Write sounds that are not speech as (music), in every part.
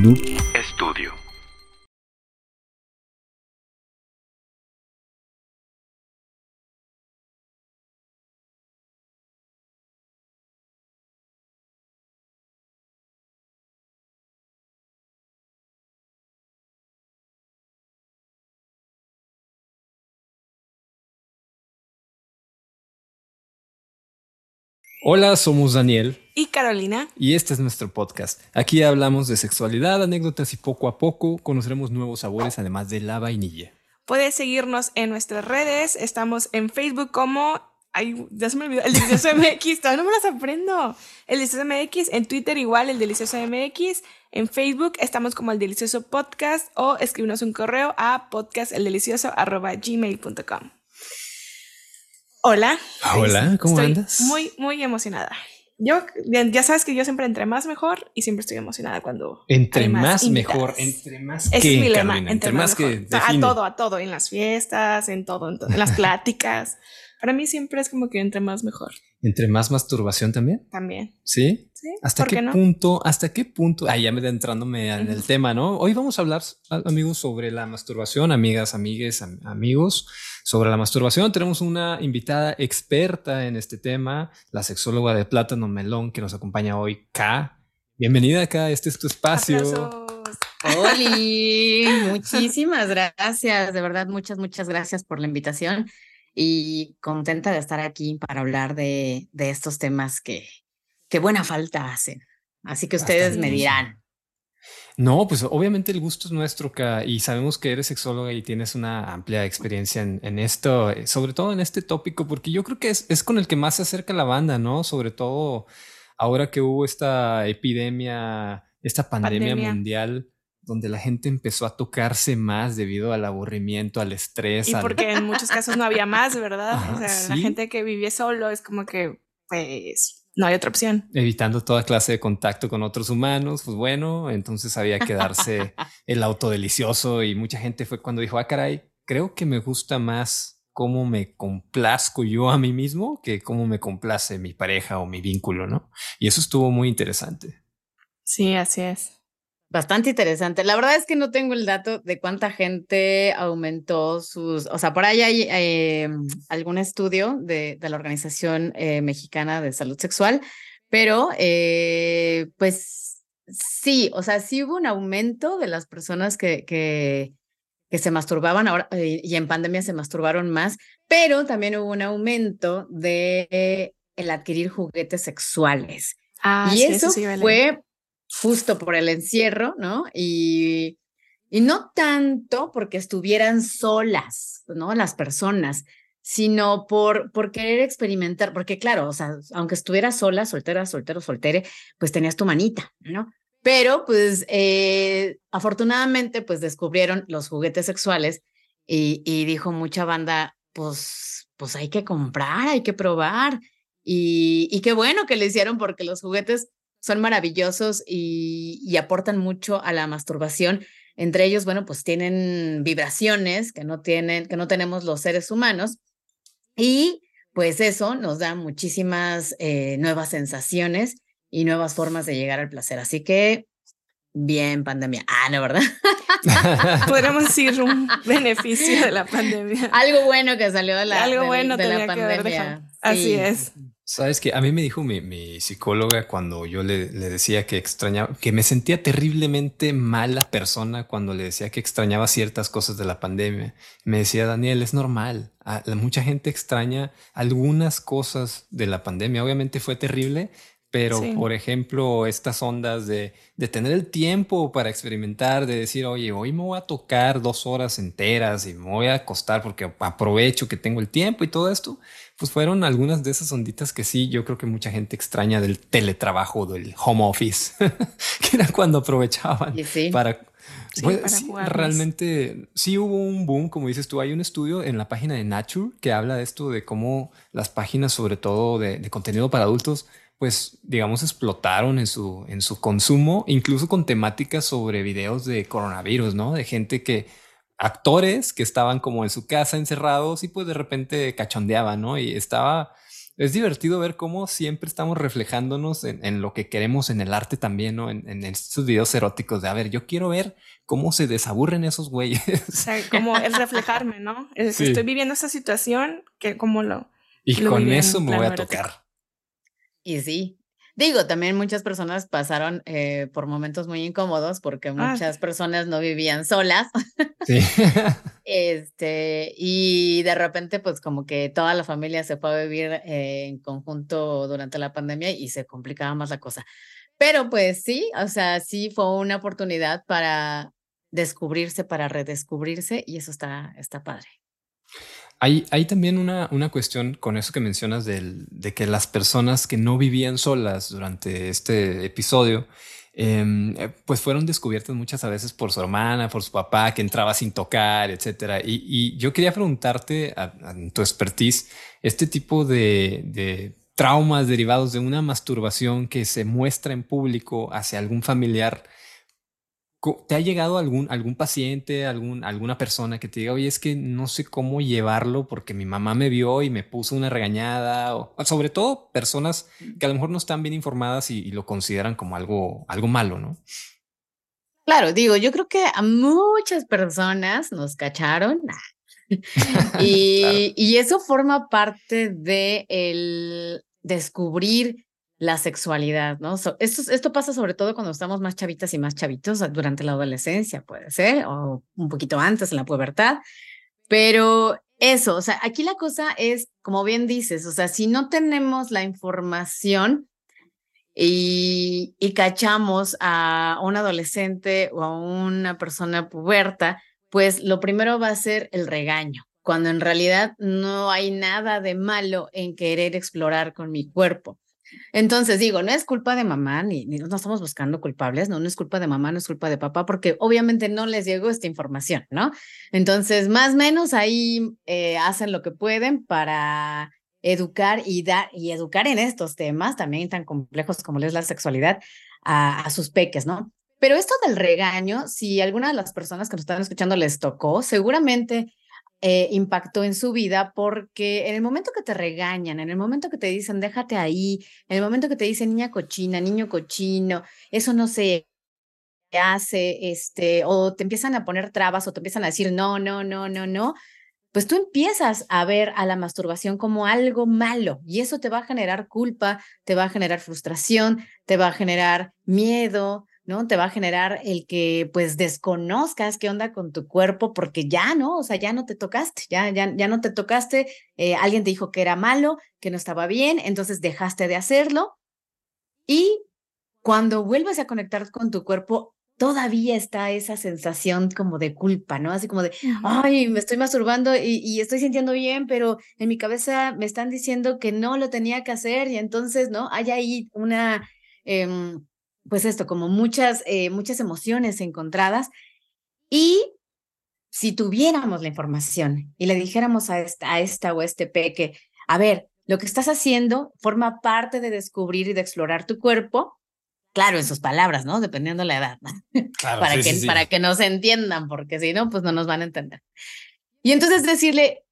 nous. Hola, somos Daniel y Carolina. Y este es nuestro podcast. Aquí hablamos de sexualidad, anécdotas y poco a poco conoceremos nuevos sabores además de la vainilla. Puedes seguirnos en nuestras redes. Estamos en Facebook como... Ay, ya se me olvidó. El Delicioso (laughs) MX. Todavía no me las aprendo. El Delicioso MX. En Twitter igual, el Delicioso MX. En Facebook estamos como el Delicioso Podcast o escríbenos un correo a podcasteldelicioso.gmail.com. Hola. Hola, ¿cómo andas? Muy, muy emocionada. Yo, ya sabes que yo siempre entre más mejor y siempre estoy emocionada cuando. Entre más, mejor, entre más es mi lema, entre, más, que. A todo, a todo, en las fiestas, en todo, en las (laughs) pláticas. Para mí siempre es como que entre más mejor. ¿Entre más masturbación también? También. ¿Sí? Sí. ¿Hasta qué, punto? ¿Hasta qué punto? Ah, ya me entrándome en el tema, ¿no? Hoy vamos a hablar, amigos, sobre la masturbación, amigas, amigues, amigos, sobre la masturbación. Tenemos una invitada experta en este tema, la sexóloga de Plátano Melón, que nos acompaña hoy, K. Bienvenida acá, este es tu espacio. Hola, (laughs) muchísimas gracias, de verdad, muchas, muchas gracias por la invitación y contenta de estar aquí para hablar de, de estos temas que, que buena falta hacen. Así que ustedes me dirán. No, pues obviamente el gusto es nuestro y sabemos que eres sexóloga y tienes una amplia experiencia en, en, esto, eh, sobre todo en este tópico, porque yo creo que es, es, con el que más se acerca la banda, ¿no? Sobre todo ahora que hubo esta epidemia, esta pandemia. mundial donde la gente empezó a tocarse más debido al aburrimiento, al estrés. Y porque en muchos casos no había más, ¿verdad? o sea, la gente que vivía solo es como que, pues, no hay otra opción. Evitando toda clase de contacto con otros humanos, pues bueno, entonces había que darse (laughs) el auto delicioso y mucha gente fue cuando dijo, ah, caray, creo que me gusta más cómo me complazco yo a mí mismo que cómo me complace mi pareja o mi vínculo, ¿no? Y eso estuvo muy interesante. Sí, así es. Bastante interesante. La verdad es que no tengo el dato de cuánta gente aumentó sus, o sea, por ahí hay eh, algún estudio de, de la Organización eh, Mexicana de Salud Sexual, pero eh, pues sí, o sea, sí hubo un aumento de las personas que, que, que se masturbaban ahora y en pandemia se masturbaron más, pero también hubo un aumento de el adquirir juguetes sexuales. Ah, y eso fue justo por el encierro, ¿no? Y, y no tanto porque estuvieran solas, ¿no? Las personas, sino por, por querer experimentar, porque claro, o sea, aunque estuvieras sola, soltera, soltero, soltere, pues tenías tu manita, ¿no? Pero pues eh, afortunadamente pues descubrieron los juguetes sexuales y, y, dijo mucha banda, pues, pues hay que comprar, hay que probar. Y, y qué bueno que lo hicieron porque los juguetes son maravillosos y, aportan mucho a la masturbación. Entre ellos, bueno, pues tienen vibraciones que no tienen, que no tenemos los seres humanos. Y pues eso nos da muchísimas eh, nuevas sensaciones y nuevas formas de llegar al placer. Así que bien pandemia. Ah, no, ¿verdad? (laughs) Podríamos decir un beneficio de la pandemia. Algo bueno que salió de la, Algo bueno de la pandemia. Así es. Sabes que a mí me dijo mi, psicóloga cuando yo le, le, decía que extrañaba, que me sentía terriblemente mala persona cuando le decía que extrañaba ciertas cosas de la pandemia. Me decía, Daniel, es normal. mucha gente extraña algunas cosas de la pandemia. Obviamente fue terrible, pero por ejemplo, estas ondas de, de, tener el tiempo para experimentar, de decir, oye, hoy me voy a tocar dos horas enteras y me voy a acostar porque aprovecho que tengo el tiempo y todo esto pues fueron algunas de esas onditas que sí, yo creo que mucha gente extraña del teletrabajo, del home office, (laughs) que era cuando aprovechaban para... Pues, realmente sí hubo un boom, como dices tú, hay un estudio en la página de Nature que habla de esto, de cómo las páginas, sobre todo de, de contenido para adultos, pues digamos explotaron en su, en su consumo, incluso con temáticas sobre videos de coronavirus, ¿no? De gente que actores que estaban como en su casa encerrados y pues de repente cachondeaban, ¿no? Y estaba, Es divertido ver cómo siempre estamos reflejándonos en, lo que queremos en el arte también, ¿no? En, estos videos eróticos de, a ver, yo quiero ver cómo se desaburren esos güeyes. O sea, como el reflejarme, ¿no? Estoy viviendo esa situación, que como lo... Y con eso me voy a tocar. Y sí, Digo, también muchas personas pasaron eh, por momentos muy incómodos porque ah, muchas personas no vivían solas. Sí. (laughs) este, y de repente, pues como que toda la familia se fue a vivir eh, en conjunto durante la pandemia y se complicaba más la cosa. Pero pues sí, o sea, sí fue una oportunidad para descubrirse, para redescubrirse y eso está, está padre. Hay, también una, una, cuestión con eso que mencionas del, de que las personas que no vivían solas durante este episodio, em, eh, pues fueron descubiertas muchas veces por su hermana, por su papá, que entraba sin tocar, etcétera. Y, yo quería preguntarte, a, tu expertise, este tipo de, de traumas derivados de una masturbación que se muestra en público hacia algún familiar ¿Te ha llegado algún, algún paciente, algún, alguna persona que te diga, oye, es que no sé cómo llevarlo porque mi mamá me vio y me puso una regañada? O, sobre todo personas que a lo mejor no están bien informadas y, lo consideran como algo, algo malo, ¿no? Claro, digo, yo creo que a muchas personas nos cacharon (laughs) (laughs) y, y, eso forma parte de el descubrir la sexualidad, ¿no? esto, esto pasa sobre todo cuando estamos más chavitas y más chavitos durante la adolescencia, puede ser, o un poquito antes en la pubertad, pero eso, o sea, aquí la cosa es, como bien dices, o sea, si no tenemos la información y, y cachamos a un adolescente o a una persona puberta, pues lo primero va a ser el regaño, cuando en realidad no hay nada de malo en querer explorar con mi cuerpo. Entonces digo, no es culpa de mamá, ni, no estamos buscando culpables, no, no es culpa de mamá, no es culpa de papá, porque obviamente no les llegó esta información, ¿no? Entonces, más o menos ahí eh, hacen lo que pueden para educar y dar y educar en estos temas también tan complejos como es la sexualidad a, a sus peques, ¿no? Pero esto del regaño, si alguna de las personas que nos están escuchando les tocó, seguramente eh, impactó en su vida porque en el momento que te regañan, en el momento que te dicen déjate ahí, en el momento que te dicen niña cochina, niño cochino, eso no se hace, este, o te empiezan a poner trabas o te empiezan a decir no, no, no, no, no, pues tú empiezas a ver a la masturbación como algo malo y eso te va a generar culpa, te va a generar frustración, te va a generar miedo, ¿no? Te va a generar el que pues desconozcas qué onda con tu cuerpo porque ya, ¿no? O sea, ya no te tocaste, ya, ya, ya no te tocaste, eh, alguien te dijo que era malo, que no estaba bien, entonces dejaste de hacerlo y cuando vuelves a conectar con tu cuerpo, todavía está esa sensación como de culpa, ¿no? Así como de, ay, me estoy masturbando y, estoy sintiendo bien, pero en mi cabeza me están diciendo que no lo tenía que hacer y entonces, ¿no? Hay ahí una... Em, pues esto, como muchas, eh, muchas emociones encontradas. Y si tuviéramos la información y le dijéramos a esta, a esta o a este peque, a ver, lo que estás haciendo forma parte de descubrir y de explorar tu cuerpo, claro, en sus palabras, ¿no? Dependiendo de la edad, (laughs) para, que, para que nos entiendan, porque si no, pues no nos van a entender. Y entonces decirle,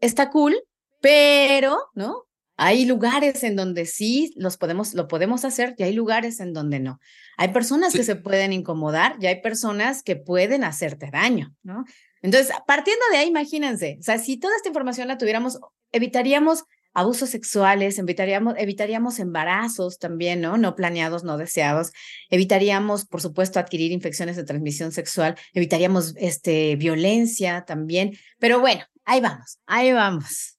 está cool, pero, ¿no? Hay lugares en donde sí los podemos, lo podemos hacer y hay lugares en donde no. Hay personas que se pueden incomodar y hay personas que pueden hacerte daño, ¿no? Entonces, partiendo de ahí, imagínense, o sea, si toda esta información la tuviéramos, evitaríamos abusos sexuales, evitaríamos, evitaríamos embarazos también, ¿no? No planeados, no deseados, evitaríamos, por supuesto, adquirir infecciones de transmisión sexual, evitaríamos este, violencia también, pero bueno, ahí vamos, ahí vamos.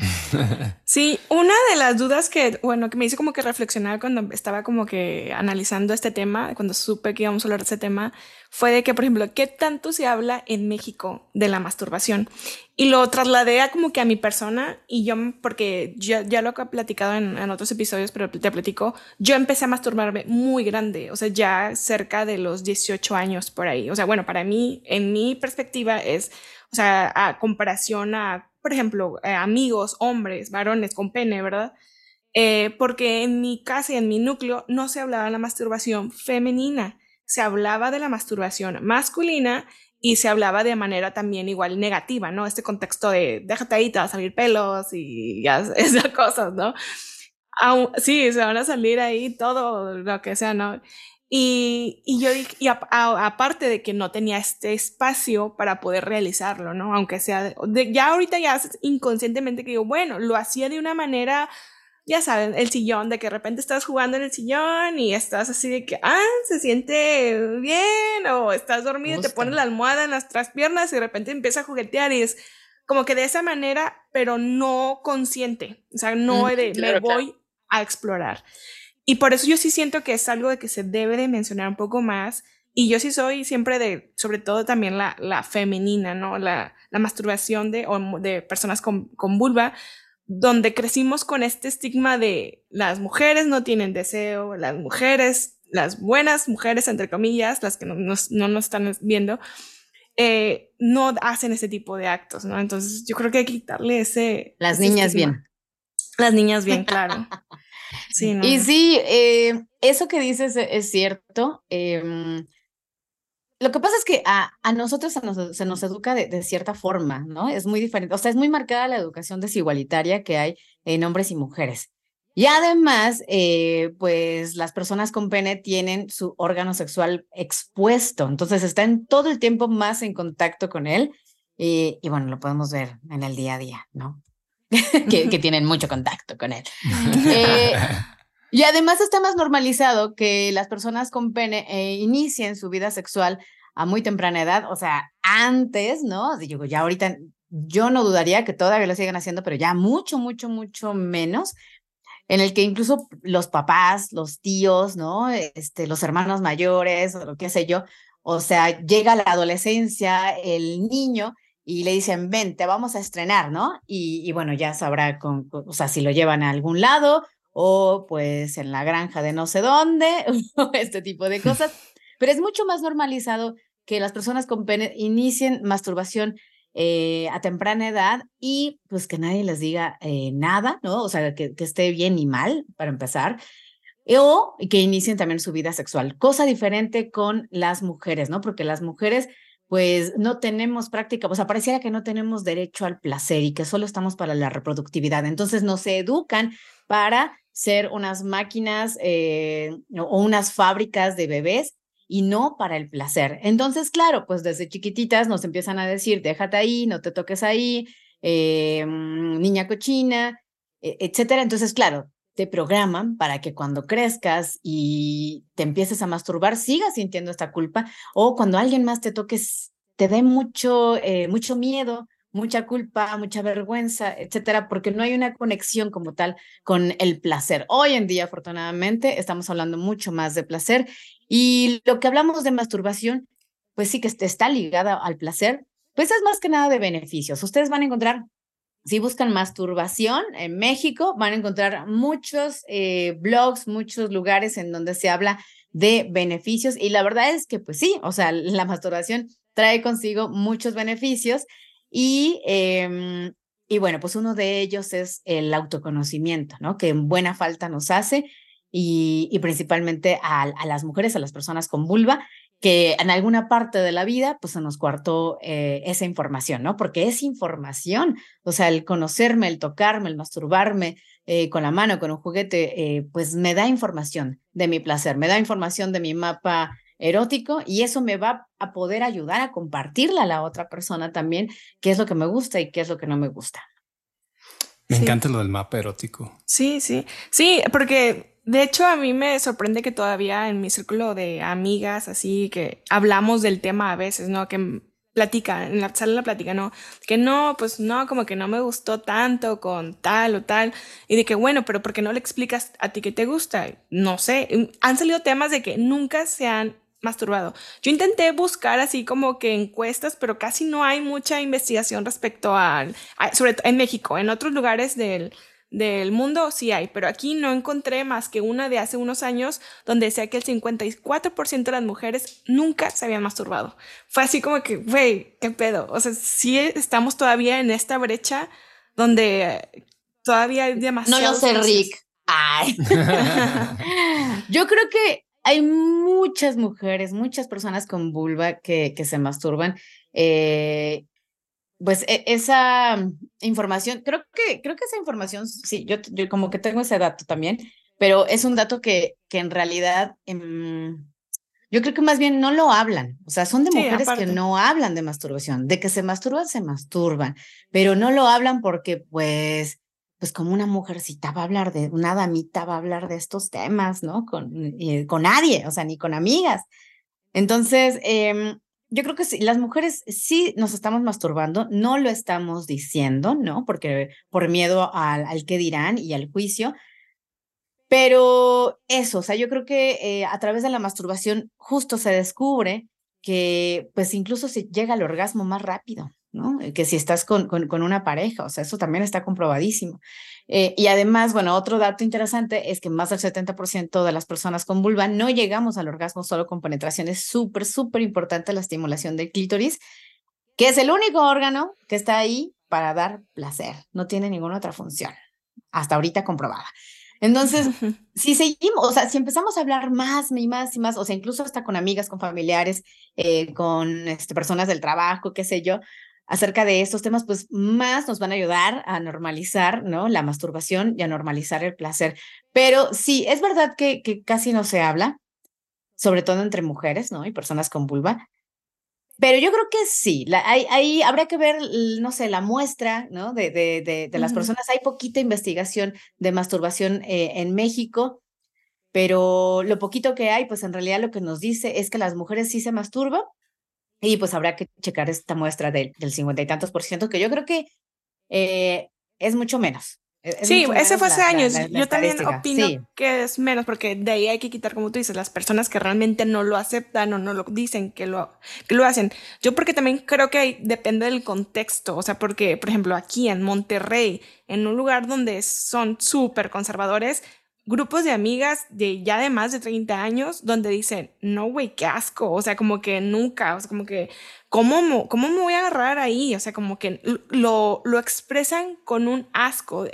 (laughs) Sí, una de las dudas que, bueno, que me hizo como que reflexionar cuando estaba como que analizando este tema, cuando supe que íbamos a hablar de ese tema, fue de que, por ejemplo, ¿qué tanto se habla en México de la masturbación? Y lo trasladé a como que a mi persona y yo, porque ya, ya lo he platicado en, en otros episodios, pero te platico, yo empecé a masturbarme muy grande, o sea, ya cerca de los 18 años por ahí. O sea, bueno, para mí, en mi perspectiva es, o sea, a comparación a por ejemplo, eh, amigos, hombres, varones con pene, ¿verdad? Eh, porque en mi casa y en mi núcleo no se hablaba de la masturbación femenina, se hablaba de la masturbación masculina y se hablaba de manera también igual negativa, ¿no? Este contexto de déjate ahí, te va a salir pelos y ya (laughs) esas cosas, ¿no? sí, se van a salir ahí todo lo que sea, ¿no? Y, y yo dije, y aparte de que no tenía este espacio para poder realizarlo, ¿no? Aunque sea, de, ya ahorita ya inconscientemente que digo, bueno, lo hacía de una manera ya saben, el sillón, de que de repente estás jugando en el sillón y estás así de que, ah, se siente bien, o estás dormido y te pones la almohada en las piernas y de repente empieza a juguetear y es como que de esa manera, pero no consciente, o sea, no de me voy a explorar. Y por eso yo sí siento que es algo de que se debe de mencionar un poco más. Y yo sí soy siempre de, sobre todo también la, la femenina, ¿no? La, la masturbación de, de personas con, con vulva, donde crecimos con este estigma de las mujeres no tienen deseo, las mujeres, las buenas mujeres, entre comillas, las que no nos, no nos están viendo, eh, no hacen ese tipo de actos, ¿no? Entonces yo creo que hay que quitarle ese... Las niñas bien. Las niñas bien, claro. (laughs) Sí, Y sí, eh, eso que dices es cierto. Em, lo que pasa es que a, a nosotros se nos, se nos educa de, de, cierta forma, ¿no? Es muy diferente, o sea, es muy marcada la educación desigualitaria que hay en hombres y mujeres. Y además, eh, pues las personas con pene tienen su órgano sexual expuesto, entonces están todo el tiempo más en contacto con él. Y, y bueno, lo podemos ver en el día a día, ¿no? (laughs) que, que, (laughs) tienen mucho contacto con él. eh, (laughs) y además está más normalizado que las personas con pene eh, inicien su vida sexual a muy temprana edad, o sea, antes, ¿no? Digo, ya ahorita yo no dudaría que todavía lo sigan haciendo, pero ya mucho, mucho, mucho menos, en el que incluso los papás, los tíos, ¿no? Este, los hermanos mayores, o lo que sé yo, o sea, llega la adolescencia, el niño, y le dicen, ven, te vamos a estrenar, ¿no? Y, y bueno, ya sabrá, con, o sea, si lo llevan a algún lado o pues en la granja de no sé dónde, (laughs) este tipo de (laughs) cosas. Pero es mucho más normalizado que las personas con pene inicien masturbación eh, a temprana edad y pues que nadie les diga eh, nada, ¿no? O sea, que, que, esté bien y mal, para empezar. O que inicien también su vida sexual. Cosa diferente con las mujeres, ¿no? Porque las mujeres pues no tenemos práctica, o sea, pareciera que no tenemos derecho al placer y que solo estamos para la reproductividad. Entonces nos educan para ser unas máquinas eh, o unas fábricas de bebés y no para el placer. Entonces, claro, pues desde chiquititas nos empiezan a decir, déjate ahí, no te toques ahí, eh, niña cochina, e, etcétera. Entonces, claro, te programan para que cuando crezcas y te empieces a masturbar, sigas sintiendo esta culpa o cuando alguien más te toques, te dé mucho, eh, mucho miedo mucha culpa, mucha vergüenza, etcétera, porque no hay una conexión como tal con el placer. Hoy en día, afortunadamente, estamos hablando mucho más de placer y lo que hablamos de masturbación, pues sí que está ligada al placer, pues es más que nada de beneficios. Ustedes van a encontrar si buscan masturbación en México, van a encontrar muchos eh, blogs, muchos lugares en donde se habla de beneficios y la verdad es que pues sí, o sea, (laughs) la masturbación trae consigo muchos beneficios y, em, y bueno, pues uno de ellos es el autoconocimiento, ¿no? Que en buena falta nos hace y, y principalmente a, a, las mujeres, a las personas con vulva, que en alguna parte de la vida pues se nos cuartó eh, esa información, ¿no? Porque es información, o sea, el conocerme, el tocarme, el masturbarme eh, con la mano, con un juguete, eh, pues me da información de mi placer, me da información de mi mapa erótico y eso me va a poder ayudar a compartirla a la otra persona también, qué es lo que me gusta y qué es lo que no me gusta. Me sí. encanta lo del mapa erótico. Sí, sí, sí, porque de hecho a mí me sorprende que todavía en mi círculo de amigas, así que hablamos del tema a veces, ¿no? Que platica, en la sala la plática, ¿no? Que no, pues no, como que no me gustó tanto con tal o tal. Y de que, bueno, pero ¿por qué no le explicas a ti que te gusta? No sé, han salido temas de que nunca se han masturbado. Yo intenté buscar así como que encuestas, pero casi no hay mucha investigación respecto al, a, sobre todo en México, en otros lugares del, del mundo sí hay, pero aquí no encontré más que una de hace unos años donde decía que el 54% de las mujeres nunca se habían masturbado. Fue así como que, güey, qué pedo. O sea, sí estamos todavía en esta brecha donde todavía hay demasiado. No lo sé, Rick. Ay. (laughs) Yo creo que hay muchas mujeres, muchas personas con vulva que, que se masturban. Eh, pues e, esa información, creo que, creo que esa información, sí, yo, yo, como que tengo ese dato también, pero es un dato que, que en realidad em, yo creo que más bien no lo hablan, o sea, son de mujeres que no hablan de masturbación, de que se masturban, se masturban, pero no lo hablan porque pues pues como una mujercita va a hablar de, una damita va a hablar de estos temas, ¿no? Con, con nadie, o sea, ni con amigas. Entonces, eh, yo creo que sí, las mujeres sí nos estamos masturbando, no lo estamos diciendo, ¿no? Porque por miedo al, al qué dirán y al juicio. Pero eso, o sea, yo creo que eh, a través de la masturbación justo se descubre que pues incluso se llega al orgasmo más rápido, ¿no? Que si estás con, con, una pareja, o sea, eso también está comprobadísimo. Eh, y además, bueno, otro dato interesante es que más del 70% de las personas con vulva no llegamos al orgasmo solo con penetración. Es súper, súper importante la estimulación del clítoris, que es el único órgano que está ahí para dar placer, no tiene ninguna otra función, hasta ahorita comprobada. Entonces, (laughs) si seguimos, o sea, si empezamos a hablar más y más y más, o sea, incluso hasta con amigas, con familiares, eh, con este, personas del trabajo, qué sé yo, acerca de estos temas, pues más nos van a ayudar a normalizar, ¿no? La masturbación y a normalizar el placer. Pero sí, es verdad que, que casi no se habla, sobre todo entre mujeres, ¿no? Y personas con vulva. Pero yo creo que sí, ahí, ahí habría que ver, no sé, la muestra, ¿no? De, de, de, las personas. Hay poquita investigación de masturbación eh, en México, pero lo poquito que hay, pues en realidad lo que nos dice es que las mujeres sí se masturban, y pues habrá que checar esta muestra del, del cincuenta y tantos por ciento, que yo creo que eh, es mucho menos. E, sí, ese fue hace años. yo también opino que es menos, porque de ahí hay que quitar, como tú dices, las personas que realmente no lo aceptan o no lo dicen que lo, que lo hacen. Yo porque también creo que depende del contexto, o sea, porque, por ejemplo, aquí en Monterrey, en un lugar donde son súper conservadores, grupos de amigas de ya de más de 30 años donde dicen, no, güey, qué asco, o sea, como que nunca, o sea, como que, ¿cómo, ¿cómo me voy a agarrar ahí? O sea, como que lo, lo expresan con un asco.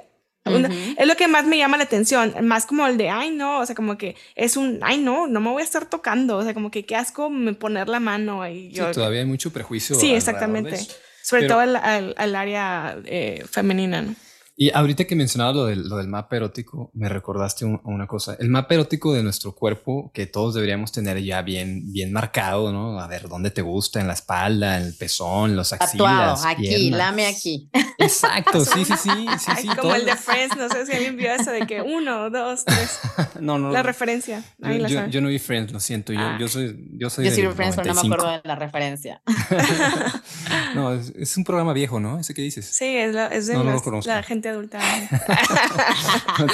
Es lo que más me llama la atención, más como el de, ay, no, o sea, como que es un, ay, no, no me voy a estar tocando, o sea, como que qué asco me poner la mano ahí. Sí, todavía hay mucho prejuicio. Sí, exactamente. Sobre todo al, al, área eh, femenina, ¿no? Y ahorita que mencionabas lo del, lo del mapa erótico, me recordaste una cosa. El mapa erótico de nuestro cuerpo, que todos deberíamos tener ya bien, bien marcado, ¿no? A ver, ¿dónde te gusta? En la espalda, en el pezón, los axilas. Tatuado, aquí, lame aquí. Exacto, sí, sí, sí. (laughs) sí, sí como el de Friends, no sé si alguien vio eso de que uno, dos, tres. (laughs) no, no. La referencia. yo, no vi Friends, lo siento. Yo, yo ah. soy. Yo, soy yo sí vi Friends, pero no me acuerdo de la referencia. (laughs) no, es, un programa viejo, ¿no? Ese que dices. Sí, es, la, es de la gente adulta. (laughs)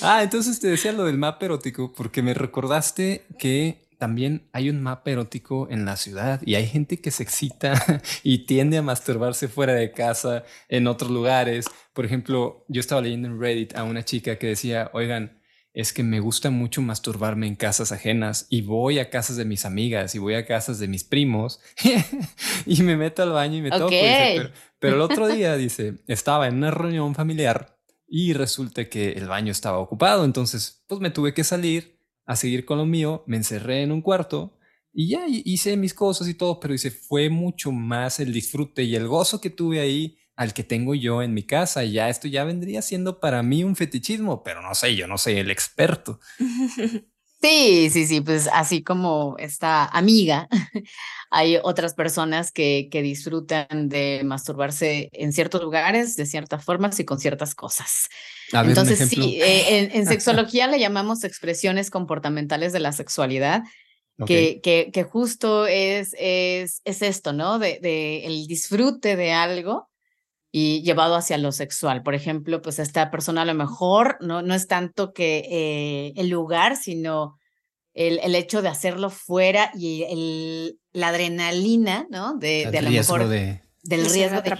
ah, entonces te decía lo del mapa erótico porque me recordaste que también hay un mapa erótico en la ciudad y hay gente que se excita (laughs) y tiende a masturbarse fuera de casa, en otros lugares. Por ejemplo, yo estaba leyendo en Reddit a una chica que decía, oigan, es que me gusta mucho masturbarme en casas ajenas y voy a casas de mis amigas y voy a casas de mis primos (laughs) y me meto al baño y me toco. pero, el otro (laughs) día, dice, estaba en una reunión familiar y resulta que el baño estaba ocupado, entonces pues me tuve que salir a seguir con lo mío, me encerré en un cuarto y ya hice mis cosas y todo, pero dice, fue mucho más el disfrute y el gozo que tuve ahí al que tengo yo en mi casa. Y ya esto ya vendría siendo para mí un fetichismo, pero no sé, yo no soy el experto. (laughs) Sí, sí, sí, pues así como esta amiga, (laughs) hay otras personas que, que disfrutan de masturbarse en ciertos lugares, de ciertas formas y con ciertas cosas. Entonces, sí, eh, en, (laughs) sexología le llamamos expresiones comportamentales de la sexualidad. Que, que, que, justo es, es, es esto, ¿no? De, de el disfrute de algo y llevado hacia lo sexual. Por ejemplo, pues esta persona a lo mejor no, no es tanto que eh, el lugar, sino el, el, hecho de hacerlo fuera y el, la adrenalina, ¿no? De, de a lo mejor... De... Del riesgo de,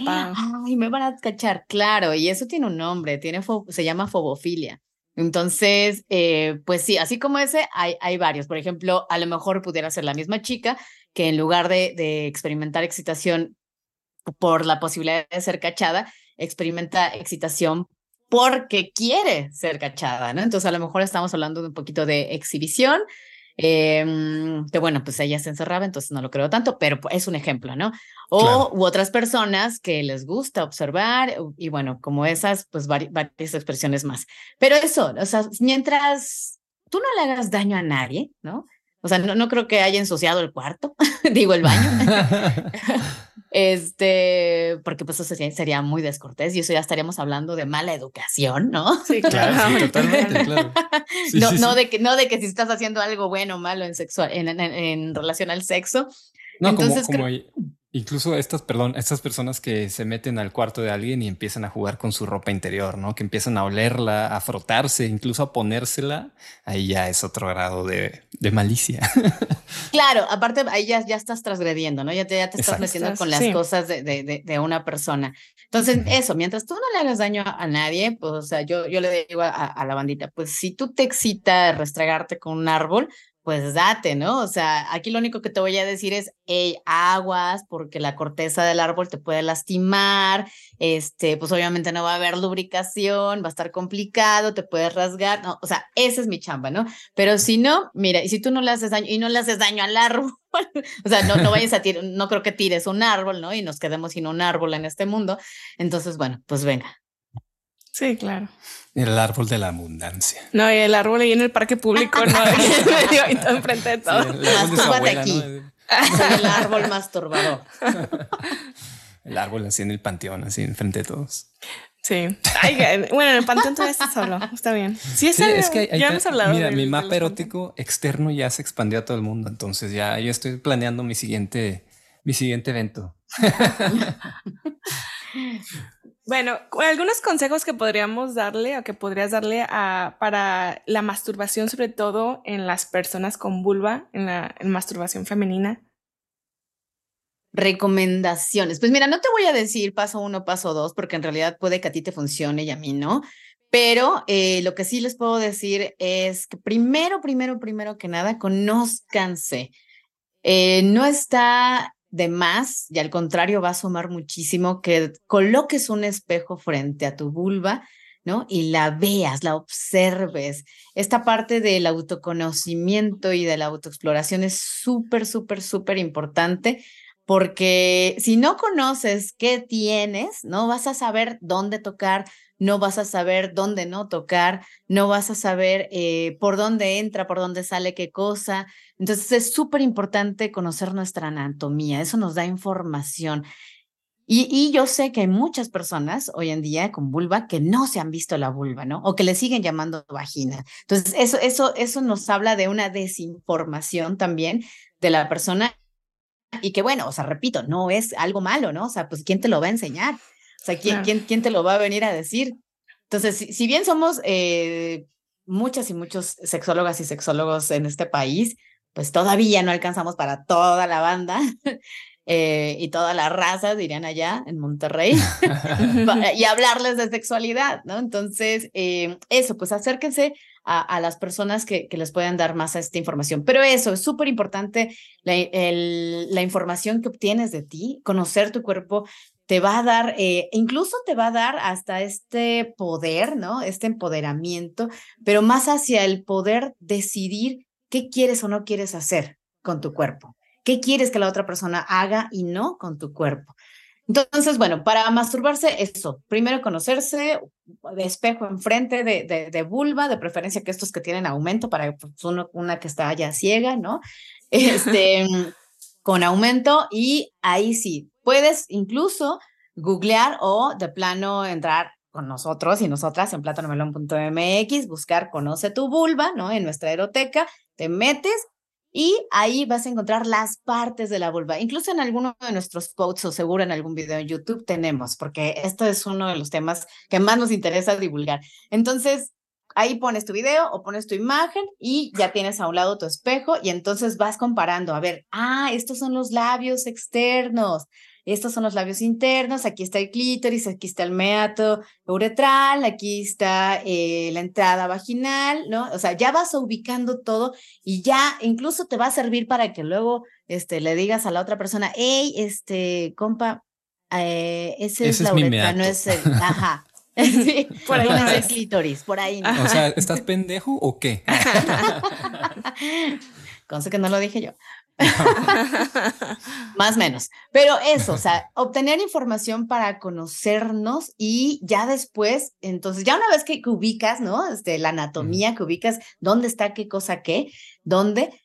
ay, me van a cachar, claro, y eso tiene un nombre, tiene se llama fobofilia. Entonces, eh, pues sí, así como ese, hay, hay varios. Por ejemplo, a lo mejor pudiera ser la misma chica que en lugar de, de experimentar excitación por la posibilidad de ser cachada, experimenta excitación porque quiere ser cachada, ¿no? Entonces a lo mejor estamos hablando de un poquito de exhibición, eh, que bueno, pues ella se encerraba, entonces no lo creo tanto, pero es un ejemplo, ¿no? O u otras personas que les gusta observar y bueno, como esas, pues varias expresiones más. Pero eso, o sea, mientras tú no le hagas daño a nadie, ¿no? O sea, no, no creo que haya ensuciado el cuarto, (laughs) digo el baño. (laughs) este, porque pues eso sería, muy descortés y eso ya estaríamos hablando de mala educación, ¿no? Sí, (laughs) claro, totalmente, claro. no, no, De que, no de que si estás haciendo algo bueno o malo en, sexual, en, en, relación al sexo. No, Entonces, como, Incluso estas, perdón, estas personas que se meten al cuarto de alguien y empiezan a jugar con su ropa interior, ¿no? Que empiezan a olerla, a frotarse, incluso a ponérsela, ahí ya es otro grado de, de malicia. (laughs) Claro, aparte ahí ya, ya estás transgrediendo, ¿no? Ya te, ya te estás metiendo con las cosas de, de, de, una persona. Entonces, eso, mientras tú no le hagas daño a, nadie, pues, o sea, yo, yo le digo a, a la bandita, pues si tú te excita restregarte con un árbol, pues date, ¿no? O sea, aquí lo único que te voy a decir es, hey, aguas, porque la corteza del árbol te puede lastimar, este, pues obviamente no va a haber lubricación, va a estar complicado, te puedes rasgar, no, o sea, esa es mi chamba, ¿no? Pero si no, mira, y si tú no le haces daño, y no le haces daño al árbol, (laughs) o sea, no, no vayas a tirar, no creo que tires un árbol, ¿no? Y nos quedemos sin un árbol en este mundo, entonces, bueno, pues venga. Sí, claro. El árbol de la abundancia. No, y el árbol ahí en el parque público, ¿no? (laughs) (laughs) ahí enfrente de todo. el árbol de abuela, aquí. (laughs) el árbol masturbador. el árbol así en el panteón, así enfrente de todos. Sí. bueno, en el panteón todavía está solo. Está bien. Sí, es, es que ya hemos hablado. Mira, mi mapa erótico externo ya se expandió a todo el mundo. Entonces ya yo estoy planeando mi siguiente, mi siguiente evento. Bueno, algunos consejos que podríamos darle o que podrías darle a, para la masturbación, sobre todo en las personas con vulva, en la masturbación femenina. Recomendaciones. Pues mira, no te voy a decir paso uno, paso dos, porque en realidad puede que a ti te funcione y a mí no. Pero eh, lo que sí les puedo decir es que primero, primero, primero que nada, conózcanse. Eh, no está de más y al contrario va a sumar muchísimo que coloques un espejo frente a tu vulva, ¿no? Y la veas, la observes. Esta parte del autoconocimiento y de la autoexploración es súper, súper, súper importante porque si no conoces qué tienes, no vas a saber dónde tocar, no vas a saber dónde no tocar, no vas a saber eh, por dónde entra, por dónde sale qué cosa. Entonces es súper importante conocer nuestra anatomía, eso nos da información. Y, y, yo sé que hay muchas personas hoy en día con vulva que no se han visto la vulva, ¿no? O que le siguen llamando vagina. Entonces, eso, eso, eso nos habla de una desinformación también de la persona y que, bueno, o sea, repito, no es algo malo, ¿no? O sea, pues, ¿quién te lo va a enseñar? O sea, ¿quién, quién, quién te lo va a venir a decir? Entonces, si, bien somos eh, muchas y muchos sexólogas y sexólogos en este país, pues todavía no alcanzamos para toda la banda (laughs) eh, y toda la raza, dirían allá en Monterrey, (laughs) y hablarles de sexualidad, ¿no? Entonces, eh, eso, pues acérquense a, las personas que, que, les puedan dar más a esta información. Pero eso, es súper importante la, la, información que obtienes de ti, conocer tu cuerpo, te va a dar, eh, incluso te va a dar hasta este poder, ¿no? Este empoderamiento, pero más hacia el poder decidir qué quieres o no quieres hacer con tu cuerpo, qué quieres que la otra persona haga y no con tu cuerpo. Entonces, bueno, para masturbarse, eso, primero conocerse, de espejo enfrente de, de, vulva, de preferencia que estos que tienen aumento para pues, una que está ya ciega, ¿no? (laughs) Este, con aumento y ahí sí, puedes incluso googlear o de plano entrar con nosotros y nosotras en platonomelon.mx, buscar Conoce tu vulva, ¿no? En nuestra eroteca, te metes y ahí vas a encontrar las partes de la vulva. Incluso en alguno de nuestros posts o seguro en algún video en YouTube tenemos, porque esto es uno de los temas que más nos interesa divulgar. Entonces, ahí pones tu video o pones tu imagen y ya tienes a un lado tu espejo y entonces vas comparando, a ver, ah, estos son los labios externos, estos son los labios internos, aquí está el clítoris, aquí está el meato uretral, aquí está eh, la entrada vaginal, ¿no? O sea, ya vas ubicando todo y ya incluso te va a servir para que luego este, le digas a la otra persona, hey, este, compa, eh, ese, es la uretra, no es el, ajá. (laughs) Sí, por ahí no es clítoris, por ahí. O sea, ¿estás pendejo o qué? (laughs) Conste que no lo dije yo. (laughs) Más o menos. Pero eso, o sea, obtener información para conocernos y ya después, entonces, ya una vez que, ubicas, ¿no? Este, la anatomía, que ubicas dónde está qué cosa qué, dónde,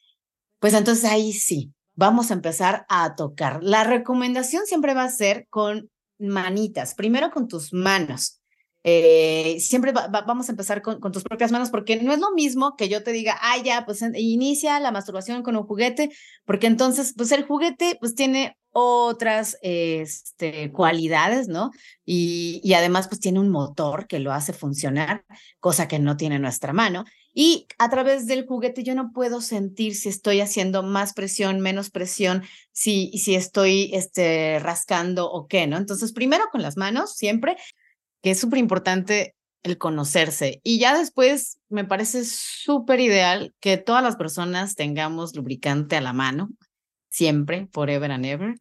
pues entonces ahí sí, vamos a empezar a tocar. La recomendación siempre va a ser con manitas, primero con tus manos. Eh, siempre vamos a empezar con, tus propias manos, porque no es lo mismo que yo te diga, ah, ya, pues inicia la masturbación con un juguete, porque entonces, pues el juguete, pues tiene otras este, cualidades, ¿no? Y, y además, pues tiene un motor que lo hace funcionar, cosa que no tiene nuestra mano. Y a través del juguete yo no puedo sentir si estoy haciendo más presión, menos presión, si, si estoy este, rascando o qué, ¿no? Entonces, primero con las manos, siempre, que es súper importante el conocerse. Y ya después me parece súper ideal que todas las personas tengamos lubricante a la mano, siempre, forever and ever,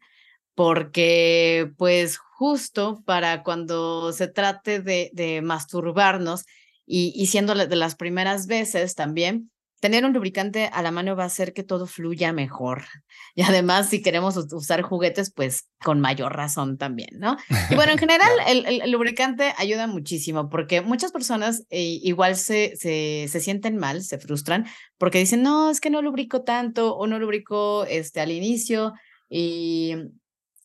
porque pues justo para cuando se trate de, de masturbarnos y, y siendo de las primeras veces también, tener un lubricante a la mano va a hacer que todo fluya mejor. (laughs) Y además, si queremos usar juguetes, pues con mayor razón también, ¿no? Y bueno, en (laughs) general, el, lubricante ayuda muchísimo porque muchas personas eh, igual se, se, se, sienten mal, se frustran porque dicen, no, es que no lubrico tanto o no lubrico este, al inicio y,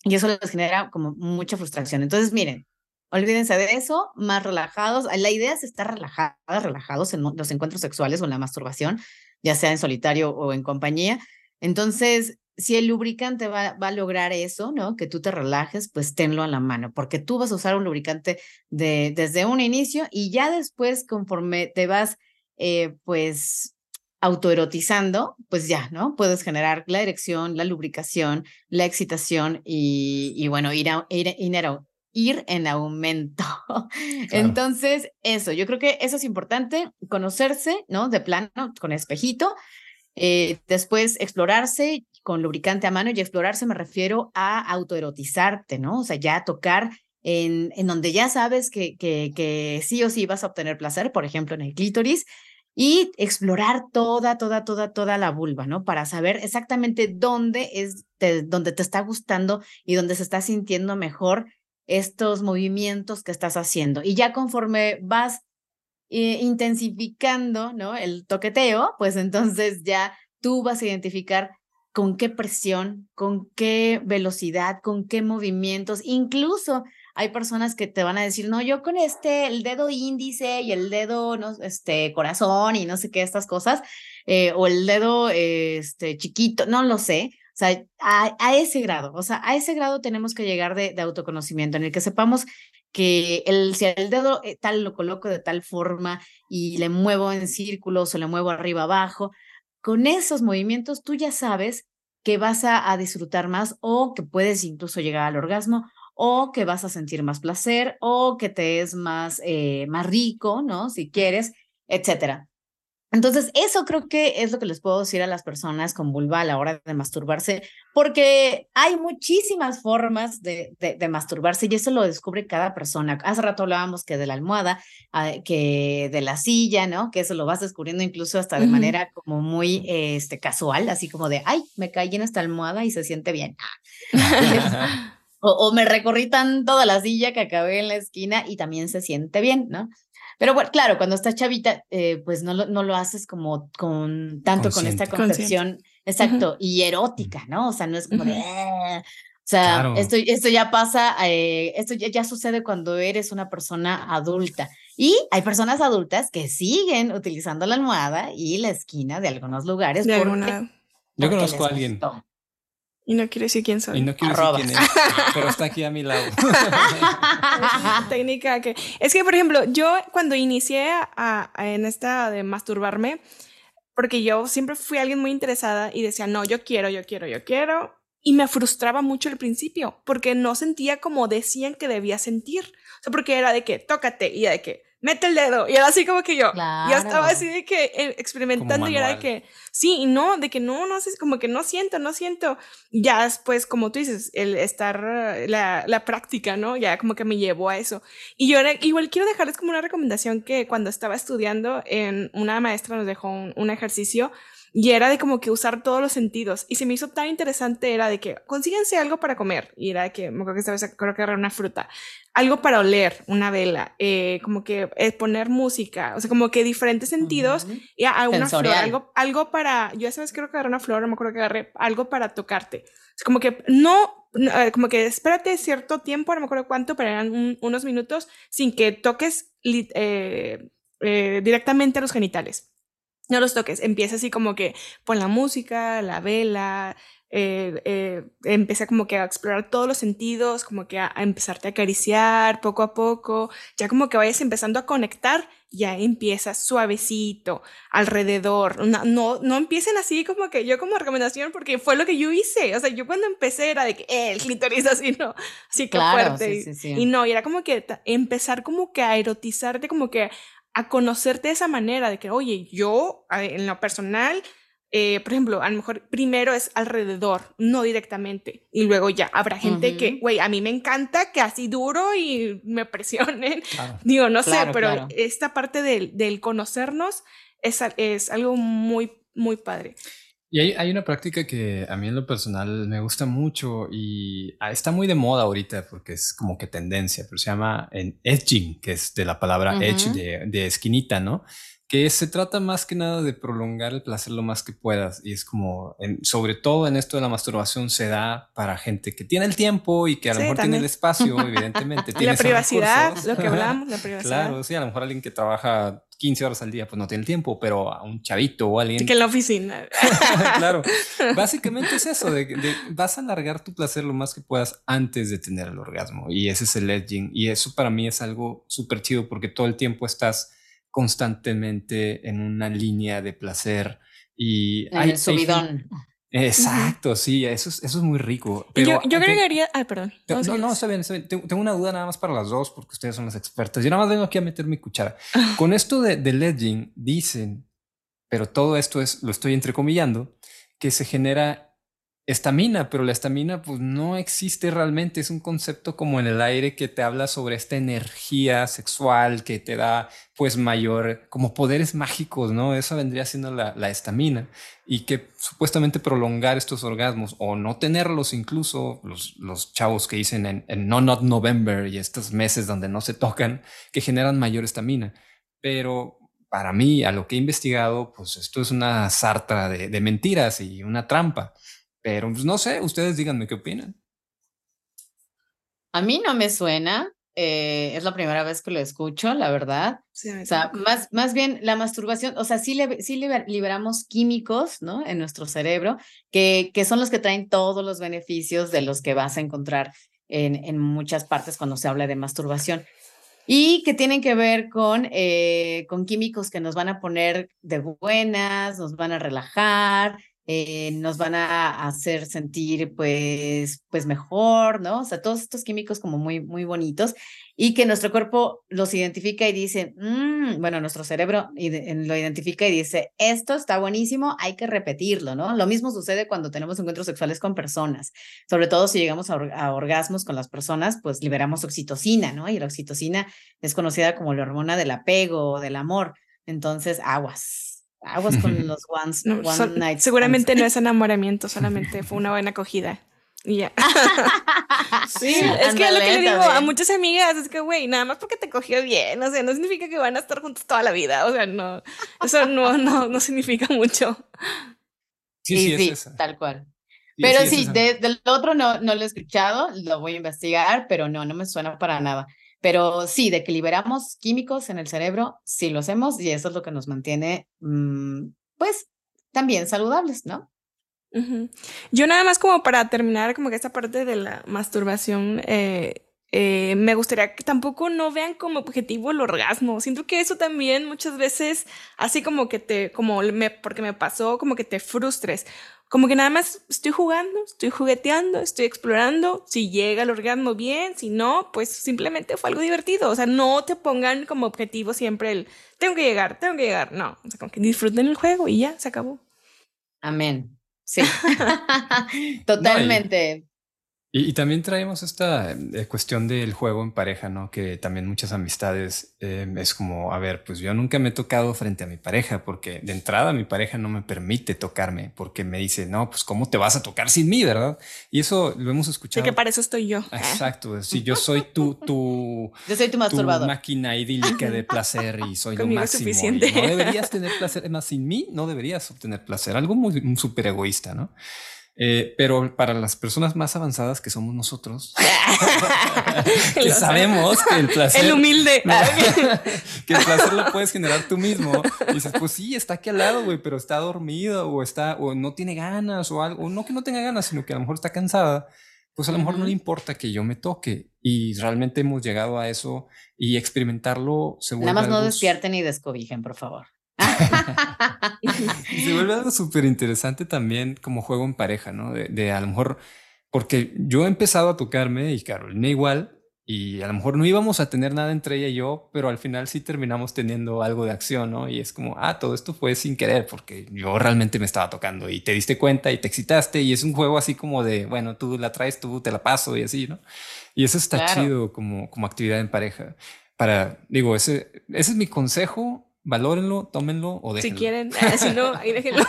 y eso les genera como mucha frustración. Entonces, miren, Olvídense de eso, más relajados. La idea es estar relajados, relajados en los encuentros sexuales o en la masturbación, ya sea en solitario o en compañía. Entonces, si el lubricante va, va, a lograr eso, ¿no? Que tú te relajes, pues tenlo a la mano, porque tú vas a usar un lubricante de, desde un inicio y ya después, conforme te vas, eh, pues, autoerotizando, pues ya, ¿no? Puedes generar la erección, la lubricación, la excitación y, y bueno, ir, a, ir, ir, ir en aumento. (laughs) Entonces, eso, yo creo que eso es importante, conocerse, ¿no? De plano, con espejito. Eh, después, explorarse con lubricante a mano y explorarse me refiero a autoerotizarte, ¿no? O sea, ya tocar en, en donde ya sabes que, que, que sí o sí vas a obtener placer, por ejemplo, en el clítoris, y explorar toda, toda, toda, toda la vulva, ¿no? Para saber exactamente dónde es, te, dónde te está gustando y dónde se está sintiendo mejor estos movimientos que estás haciendo. Y ya conforme vas eh, intensificando, ¿no? El toqueteo, pues entonces ya tú vas a identificar con qué presión, con qué velocidad, con qué movimientos. Incluso hay personas que te van a decir, no, yo con este, el dedo índice y el dedo, no, este, corazón y no sé qué, estas cosas, eh, o el dedo, este, chiquito, no lo sé, sea, a, ese grado, o sea, a ese grado tenemos que llegar de, autoconocimiento en el que sepamos que el, si el dedo eh, tal lo coloco de tal forma y le muevo en círculos o le muevo arriba abajo, con esos movimientos tú ya sabes que vas a, disfrutar más o que puedes incluso llegar al orgasmo o que vas a sentir más placer o que te es más, eh, más rico, ¿no? Si quieres, etcétera. Entonces, eso creo que es lo que les puedo decir a las personas con vulva a la hora de masturbarse, porque hay muchísimas formas de, de, masturbarse y eso lo descubre cada persona. Hace rato hablábamos que de la almohada, ah, que de la silla, ¿no? Que eso lo vas descubriendo incluso hasta de manera como muy este, casual, así como de, ay, me caí en esta almohada y se siente bien. (laughs) (laughs) o, o, me recorrí tan toda la silla que acabé en la esquina y también se siente bien, ¿no? Pero bueno, claro, cuando estás chavita, eh, pues no lo, no lo haces como con tanto con esta concepción, exacto, y erótica, ¿no? O sea, no es como de, ah", o sea, esto, esto ya pasa, eh, esto ya, ya, sucede cuando eres una persona adulta. Y hay personas adultas que siguen utilizando la almohada y la esquina de algunos lugares. De alguna... Yo conozco a alguien. Y no quiere decir quién soy. Y no quiere decir quién es, (laughs) pero está aquí a mi lado. (laughs) técnica que... Es que, por ejemplo, yo cuando inicié a, en esta de masturbarme, porque yo siempre fui alguien muy interesada y decía, no, yo quiero, yo quiero, yo quiero. Y me frustraba mucho al principio, porque no sentía como decían que debía sentir. O sea, porque era de que tócate y de que mete el dedo. Y era así como que yo, ya estaba así de que eh, experimentando y era de que, sí, y no, de que no, no sé, como que no siento, no siento. Ya después, como tú dices, el estar, la, la práctica, ¿no? Ya como que me llevó a eso. Y yo era, igual quiero dejarles como una recomendación que cuando estaba estudiando, en una maestra nos dejó un, un ejercicio y era de como que usar todos los sentidos. Y se me hizo tan interesante, era de que consíguense algo para comer. Y era de que, me acuerdo que esta vez creo que era una fruta. Algo para oler, una vela. Eh, como que eh, poner música. O sea, como que diferentes sentidos. Y a, una flor, algo, algo para, yo esa vez creo que agarré una flor, no me acuerdo que agarré algo para tocarte. Es como que no, eh, como que espérate cierto tiempo, no me acuerdo cuánto, pero eran unos minutos sin que toques directamente a los genitales no los toques, empieza así como que pon la música, la vela, eh, eh, empieza como que a explorar todos los sentidos, como que a, empezarte a acariciar poco a poco, ya como que vayas empezando a conectar, ya empieza suavecito, alrededor, no, no, no empiecen así como que yo como recomendación, porque fue lo que yo hice, o sea, yo cuando empecé era de que eh, el clítoris (laughs) así, ¿no? Así que fuerte. Y no, y era como que empezar como que a erotizarte, como que a conocerte de esa manera, de que, oye, yo en lo personal, eh, por ejemplo, a lo mejor primero es alrededor, no directamente, y luego ya habrá gente que, güey, a mí me encanta que así duro y me presionen, (laughs) digo, no sé, pero esta parte del, del conocernos es, es algo muy, muy padre. Y hay, hay, una práctica que a mí en lo personal me gusta mucho y ah, está muy de moda ahorita porque es como que tendencia, pero se llama en edging, que es de la palabra edge, de, de, esquinita, ¿no? Que se trata más que nada de prolongar el placer lo más que puedas y es como, sobre todo en esto de la masturbación se da para gente que tiene el tiempo y que a lo mejor tiene el espacio, (laughs) evidentemente. tiene la privacidad, lo que hablamos, la (laughs) privacidad. Claro, sí, a lo mejor alguien que trabaja 15 horas al día, pues no tiene tiempo, pero a un chavito o alguien. Que en la oficina. (laughs) claro. (laughs) Básicamente es eso, de, vas a alargar tu placer lo más que puedas antes de tener el orgasmo. Y ese es el edging. Y eso para mí es algo súper chido porque todo el tiempo estás constantemente en una línea de placer. Y en el subidón. Exacto, sí, eso es, eso es muy rico. Pero yo, agregaría. Ay, perdón. No, no, está bien, Tengo, una duda nada más para las dos, porque ustedes son las expertas. Yo nada más vengo aquí a meter mi cuchara. (laughs) Con esto de, de ledging, dicen, pero todo esto es, lo estoy entrecomillando, que se genera estamina, pero la estamina pues no existe realmente, es un concepto como en el aire que te habla sobre esta energía sexual que te da pues mayor, como poderes mágicos, ¿no? Eso vendría siendo la estamina y que supuestamente prolongar estos orgasmos o no tenerlos incluso, los, los chavos que dicen en, en No Not November y estos meses donde no se tocan, que generan mayor estamina. Pero para mí, a lo que he investigado, pues esto es una sarta de, de mentiras y una trampa pero pues, no sé, ustedes díganme qué opinan. A mí no me suena, eh, es la primera vez que lo escucho, la verdad. o sea, más, más bien la masturbación, o sea, sí, sí liberamos químicos, ¿no? En nuestro cerebro, que, que son los que traen todos los beneficios de los que vas a encontrar en, en muchas partes cuando se habla de masturbación. Y que tienen que ver con, eh, con químicos que nos van a poner de buenas, nos van a relajar, eh, nos van a hacer sentir pues, pues mejor, ¿no? O sea, todos estos químicos como muy, muy bonitos y que nuestro cuerpo los identifica y dice, mm", bueno, nuestro cerebro lo identifica y dice, esto está buenísimo, hay que repetirlo, ¿no? Lo mismo sucede cuando tenemos encuentros sexuales con personas, sobre todo si llegamos a, a orgasmos con las personas, pues liberamos oxitocina, ¿no? Y la oxitocina es conocida como la hormona del apego o del amor. Entonces, aguas, aguas con los ones, one Seguramente no es enamoramiento, solamente fue una buena acogida. Y ya. (laughs) sí, es que lo que le digo a muchas amigas es que, güey, nada más porque te cogió bien, o sea, no significa que van a estar juntos toda la vida, o sea, no, eso no, no, no significa mucho. Sí, sí, sí, tal cual. pero sí, del otro no, no lo he escuchado, lo voy a investigar, pero no, no me suena para nada. Pero sí, de que liberamos químicos en el cerebro, sí lo hacemos y eso es lo que nos mantiene, mm, pues, también saludables, ¿no? Yo nada más como para terminar como que esta parte de la masturbación, eh, eh, me gustaría que tampoco no vean como objetivo el orgasmo. Siento que eso también muchas veces así como que te, como me, porque me pasó, como que te frustres. Como que nada más estoy jugando, estoy jugueteando, estoy explorando. Si llega el orgasmo bien, si no, pues simplemente fue algo divertido. O sea, no te pongan como objetivo siempre el tengo que llegar, tengo que llegar. No, o sea, como que disfruten el juego y ya, se acabó. Amén. Sí, (laughs) totalmente. Y, también traemos esta eh, cuestión del juego en pareja, ¿no? Que también muchas amistades em, es como, a ver, pues yo nunca me he tocado frente a mi pareja porque de entrada mi pareja no me permite tocarme porque me dice, no, pues cómo te vas a tocar sin mí, ¿verdad? Y eso lo hemos escuchado. De que para eso estoy yo. Exacto, si yo soy tu, tu, (laughs) yo soy tu, masturbador. máquina idílica de placer y soy lo máximo. Suficiente. no deberías tener placer, más sin mí no deberías obtener placer, algo muy súper egoísta, ¿no? Eh, pero para las personas más avanzadas que somos nosotros, (laughs) que sabemos que el placer. El humilde. (laughs) que el placer lo puedes generar tú mismo. Y dices, pues sí, está aquí al lado, güey, pero está dormido o está, o no tiene ganas o algo. no que no tenga ganas, sino que a lo mejor está cansada. Pues a lo mejor no le importa que yo me toque. Y realmente hemos llegado a eso y experimentarlo se Nada más no despierten y descobijen, por favor. (laughs) se vuelve algo súper interesante también como juego en pareja, ¿no? De, a lo mejor, porque yo he empezado a tocarme y Carolina igual, y a lo mejor no íbamos a tener nada entre ella y yo, pero al final sí terminamos teniendo algo de acción, ¿no? Y es como, ah, todo esto fue sin querer, porque yo realmente me estaba tocando y te diste cuenta y te excitaste y es un juego así como de, bueno, tú la traes, tú te la paso y así, ¿no? Y eso está chido como, como actividad en pareja. Para, digo, ese, ese es mi consejo valórenlo, tómenlo o déjenlo. Si quieren, eh, si no, ahí (laughs) déjenlo.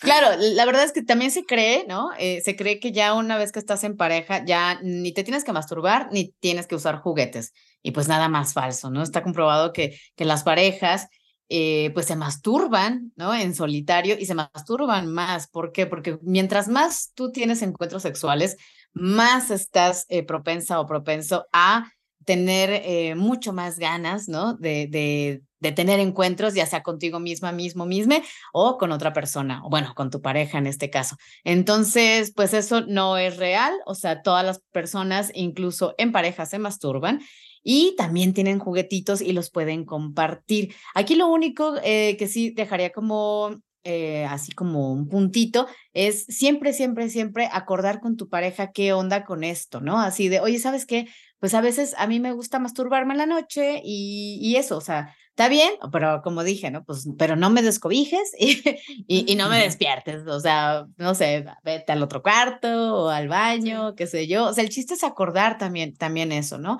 Claro, la verdad es que también se cree, ¿no? Eh, se cree que ya una vez que estás en pareja, ya ni te tienes que masturbar ni tienes que usar juguetes. Y pues nada más falso, ¿no? Está comprobado que, que las parejas eh, pues se masturban, ¿no? En solitario y se masturban más. ¿Por qué? Porque mientras más tú tienes encuentros sexuales, más estás propensa o propenso a tener mucho más ganas, ¿no? De, de, de tener encuentros, ya sea contigo misma, mismo, misme, o con otra persona, o bueno, con tu pareja en este caso. Entonces, pues eso no es real, o sea, todas las personas, incluso en pareja, se masturban y también tienen juguetitos y los pueden compartir. Aquí lo único eh, que sí dejaría como eh, así como un puntito, es siempre, siempre, siempre acordar con tu pareja qué onda con esto, ¿no? Así de, oye, ¿sabes qué? Pues a veces a mí me gusta masturbarme en la noche y, y eso, o sea, está bien, pero como dije, ¿no? Pues, pero no me descobijes (laughs) y, y, no me despiertes, o sea, no sé, vete al otro cuarto o al baño, qué sé yo. O sea, el chiste es acordar también, también eso, ¿no?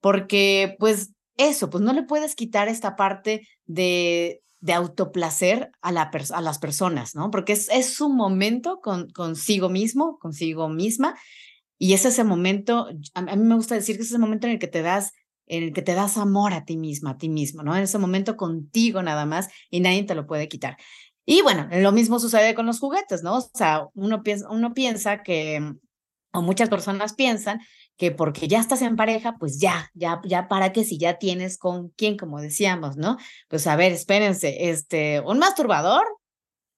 Porque, pues, eso, pues no le puedes quitar esta parte de, de autoplacer a, la a las personas, ¿no? Porque es, es su momento con, consigo mismo, consigo misma, y es ese momento, a, a mí me gusta decir que es ese momento en el que te das en el que te das amor a ti misma, a ti mismo, ¿no? En ese momento contigo nada más y nadie te lo puede quitar. Y bueno, lo mismo sucede con los juguetes, ¿no? O sea, uno piensa, uno piensa que, o muchas personas piensan que porque ya estás en pareja, pues ya, ya, ya para que si ya tienes con quién, como decíamos, ¿no? Pues a ver, espérense, este, un masturbador,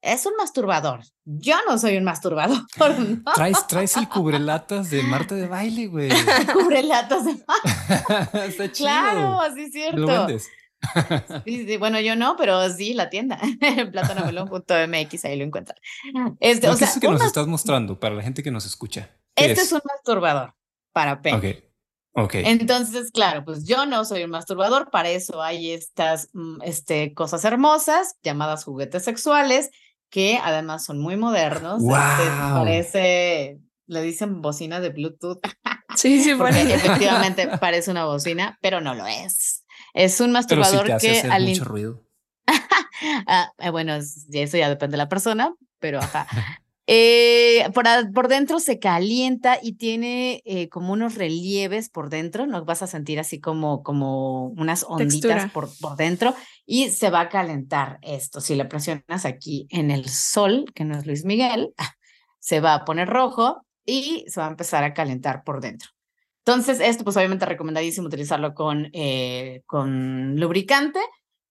es un masturbador. Yo no soy un masturbador. (laughs) Traes, traes el cubrelatas de Marta de baile, güey. (laughs) cubrelatas de (laughs) Está chido. Claro, sí es cierto. ¿Lo vendes? Sí, bueno, yo no, pero sí, la tienda, platanomelón.mx, ahí lo encuentran. Este, o sea, es que nos estás mostrando para la gente que nos escucha? Este es? un masturbador para pene. Ok. Okay. Entonces, claro, pues yo no soy un masturbador, para eso hay estas mm, este, cosas hermosas llamadas juguetes sexuales que además son muy modernos. Wow. Este, parece, le dicen bocina de Bluetooth. (laughs) Sí, sí, porque efectivamente (laughs) parece una bocina, pero no lo es. Es un masturbador pero sí te hace que mucho ruido. (laughs) ah, eh, bueno, eso ya depende de la persona, pero ajá. Eh, por, por, dentro se calienta y tiene eh, como unos relieves por dentro, ¿no? Vas a sentir así como, como unas onditas por, por, dentro y se va a calentar esto. Si le presionas aquí en el sol, que no es Luis Miguel, (laughs) se va a poner rojo y se va a empezar a calentar por dentro. Entonces, esto pues obviamente recomendadísimo utilizarlo con, eh, con lubricante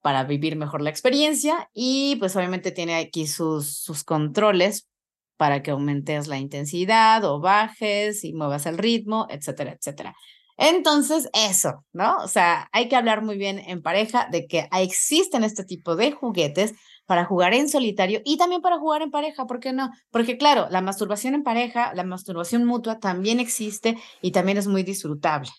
para vivir mejor la experiencia y pues obviamente tiene aquí sus, sus controles para que aumentes la intensidad o bajes y muevas el ritmo, etcétera, etcétera. Entonces, eso, ¿no? O sea, hay que hablar muy bien en pareja de que existen este tipo de juguetes para jugar en solitario y también para jugar en pareja, ¿por qué no? Porque claro, la masturbación en pareja, la masturbación mutua también existe y también es muy disfrutable.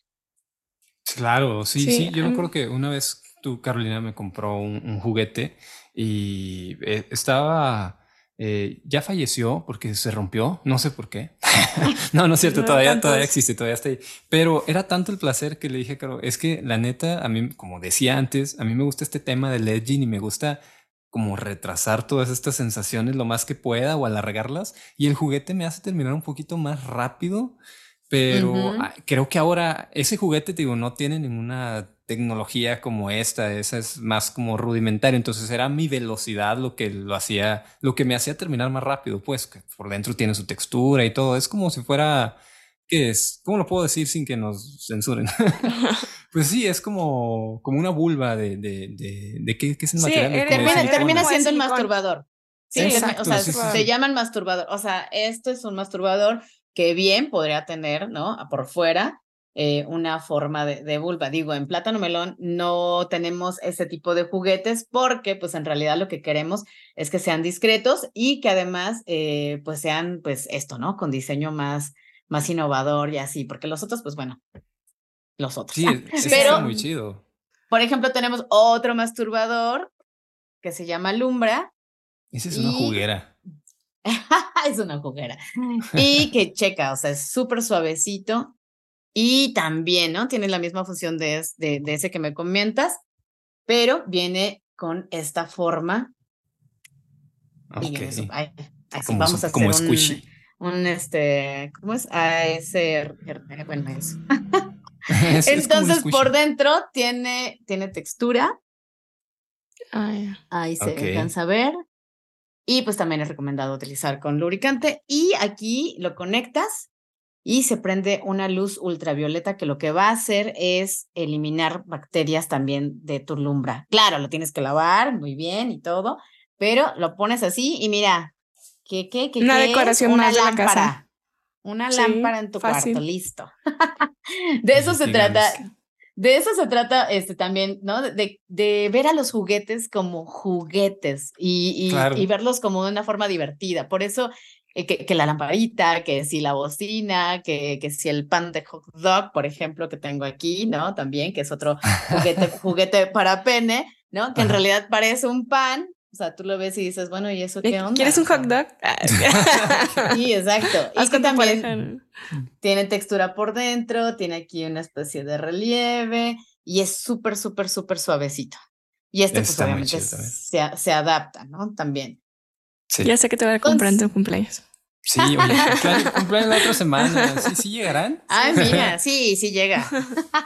Claro, sí, sí, yo me acuerdo que una vez tú, Carolina, me compró un, juguete y eh, estaba... Eh, ya falleció porque se rompió, no sé por qué. (laughs) no, no es cierto, todavía, todavía existe, todavía está ahí. Pero era tanto el placer que le dije, Caro, es que la neta, a mí, como decía antes, a mí me gusta este tema del edging y me gusta como retrasar todas estas sensaciones lo más que pueda o alargarlas. Y el juguete me hace terminar un poquito más rápido pero creo que ahora ese juguete, digo, no tiene ninguna tecnología como esta, esa es más como rudimentario, entonces era mi velocidad lo que lo hacía, lo que me hacía terminar más rápido, pues que por dentro tiene su textura y todo, es como si fuera, ¿qué es? ¿Cómo lo puedo decir sin que nos censuren? (laughs) (laughs) pues sí, es como, como una vulva de, de, de, de ¿qué, qué, es el material. termina, termina siendo el masturbador. Sí, Exacto, o sea, se llaman masturbador. O sea, esto es un masturbador que bien podría tener, ¿no? Por fuera eh, una forma de, vulva. Digo, en plátano melón no tenemos ese tipo de juguetes porque pues en realidad lo que queremos es que sean discretos y que además eh, pues sean pues esto, ¿no? Con diseño más, más innovador y así, porque los otros pues bueno, los otros. Sí, (laughs) pero muy chido. Por ejemplo, tenemos otro masturbador que se llama Lumbra. Esa es una juguera. (laughs) es una juguera. Y que checa, o sea, es súper suavecito. Y también, ¿no? Tiene la misma función de, de, ese que me comentas, pero viene con esta forma. Ok. así vamos a hacer un, un, este, ¿cómo es? ese, bueno, eso. (laughs) Entonces, por dentro tiene, tiene textura. Ahí se alcanza a ver. Y pues también es recomendado utilizar con lubricante. Y aquí lo conectas y se prende una luz ultravioleta que lo que va a hacer es eliminar bacterias también de tu lumbra. Claro, lo tienes que lavar muy bien y todo, pero lo pones así y mira, ¿qué, qué, qué Una decoración una más lámpara. De la casa. Una lámpara en tu cuarto, listo. (laughs) de eso se trata de eso se trata este, también, ¿no? De, de ver a los juguetes como juguetes y, y, verlos como de una forma divertida. Por eso que, que, la lamparita, que si la bocina, que, que si el pan de hot dog, por ejemplo, que tengo aquí, ¿no? También, que es otro juguete, (laughs) juguete para pene, ¿no? Que en realidad parece un pan, o sea, tú lo ves y dices, bueno, ¿y eso qué onda? ¿Quieres un hot dog? (laughs) (laughs) sí, exacto. Y que también tiene textura por dentro, tiene aquí una especie de relieve y es súper, súper, súper suavecito. Y este, pues obviamente se, se, adapta, ¿no? También. Ya sé que te voy a comprar en tu cumpleaños. Sí, (laughs) oye, cumpleaños la otra semana. ¿Sí, sí llegarán? Ay, (laughs) mira, sí, sí llega.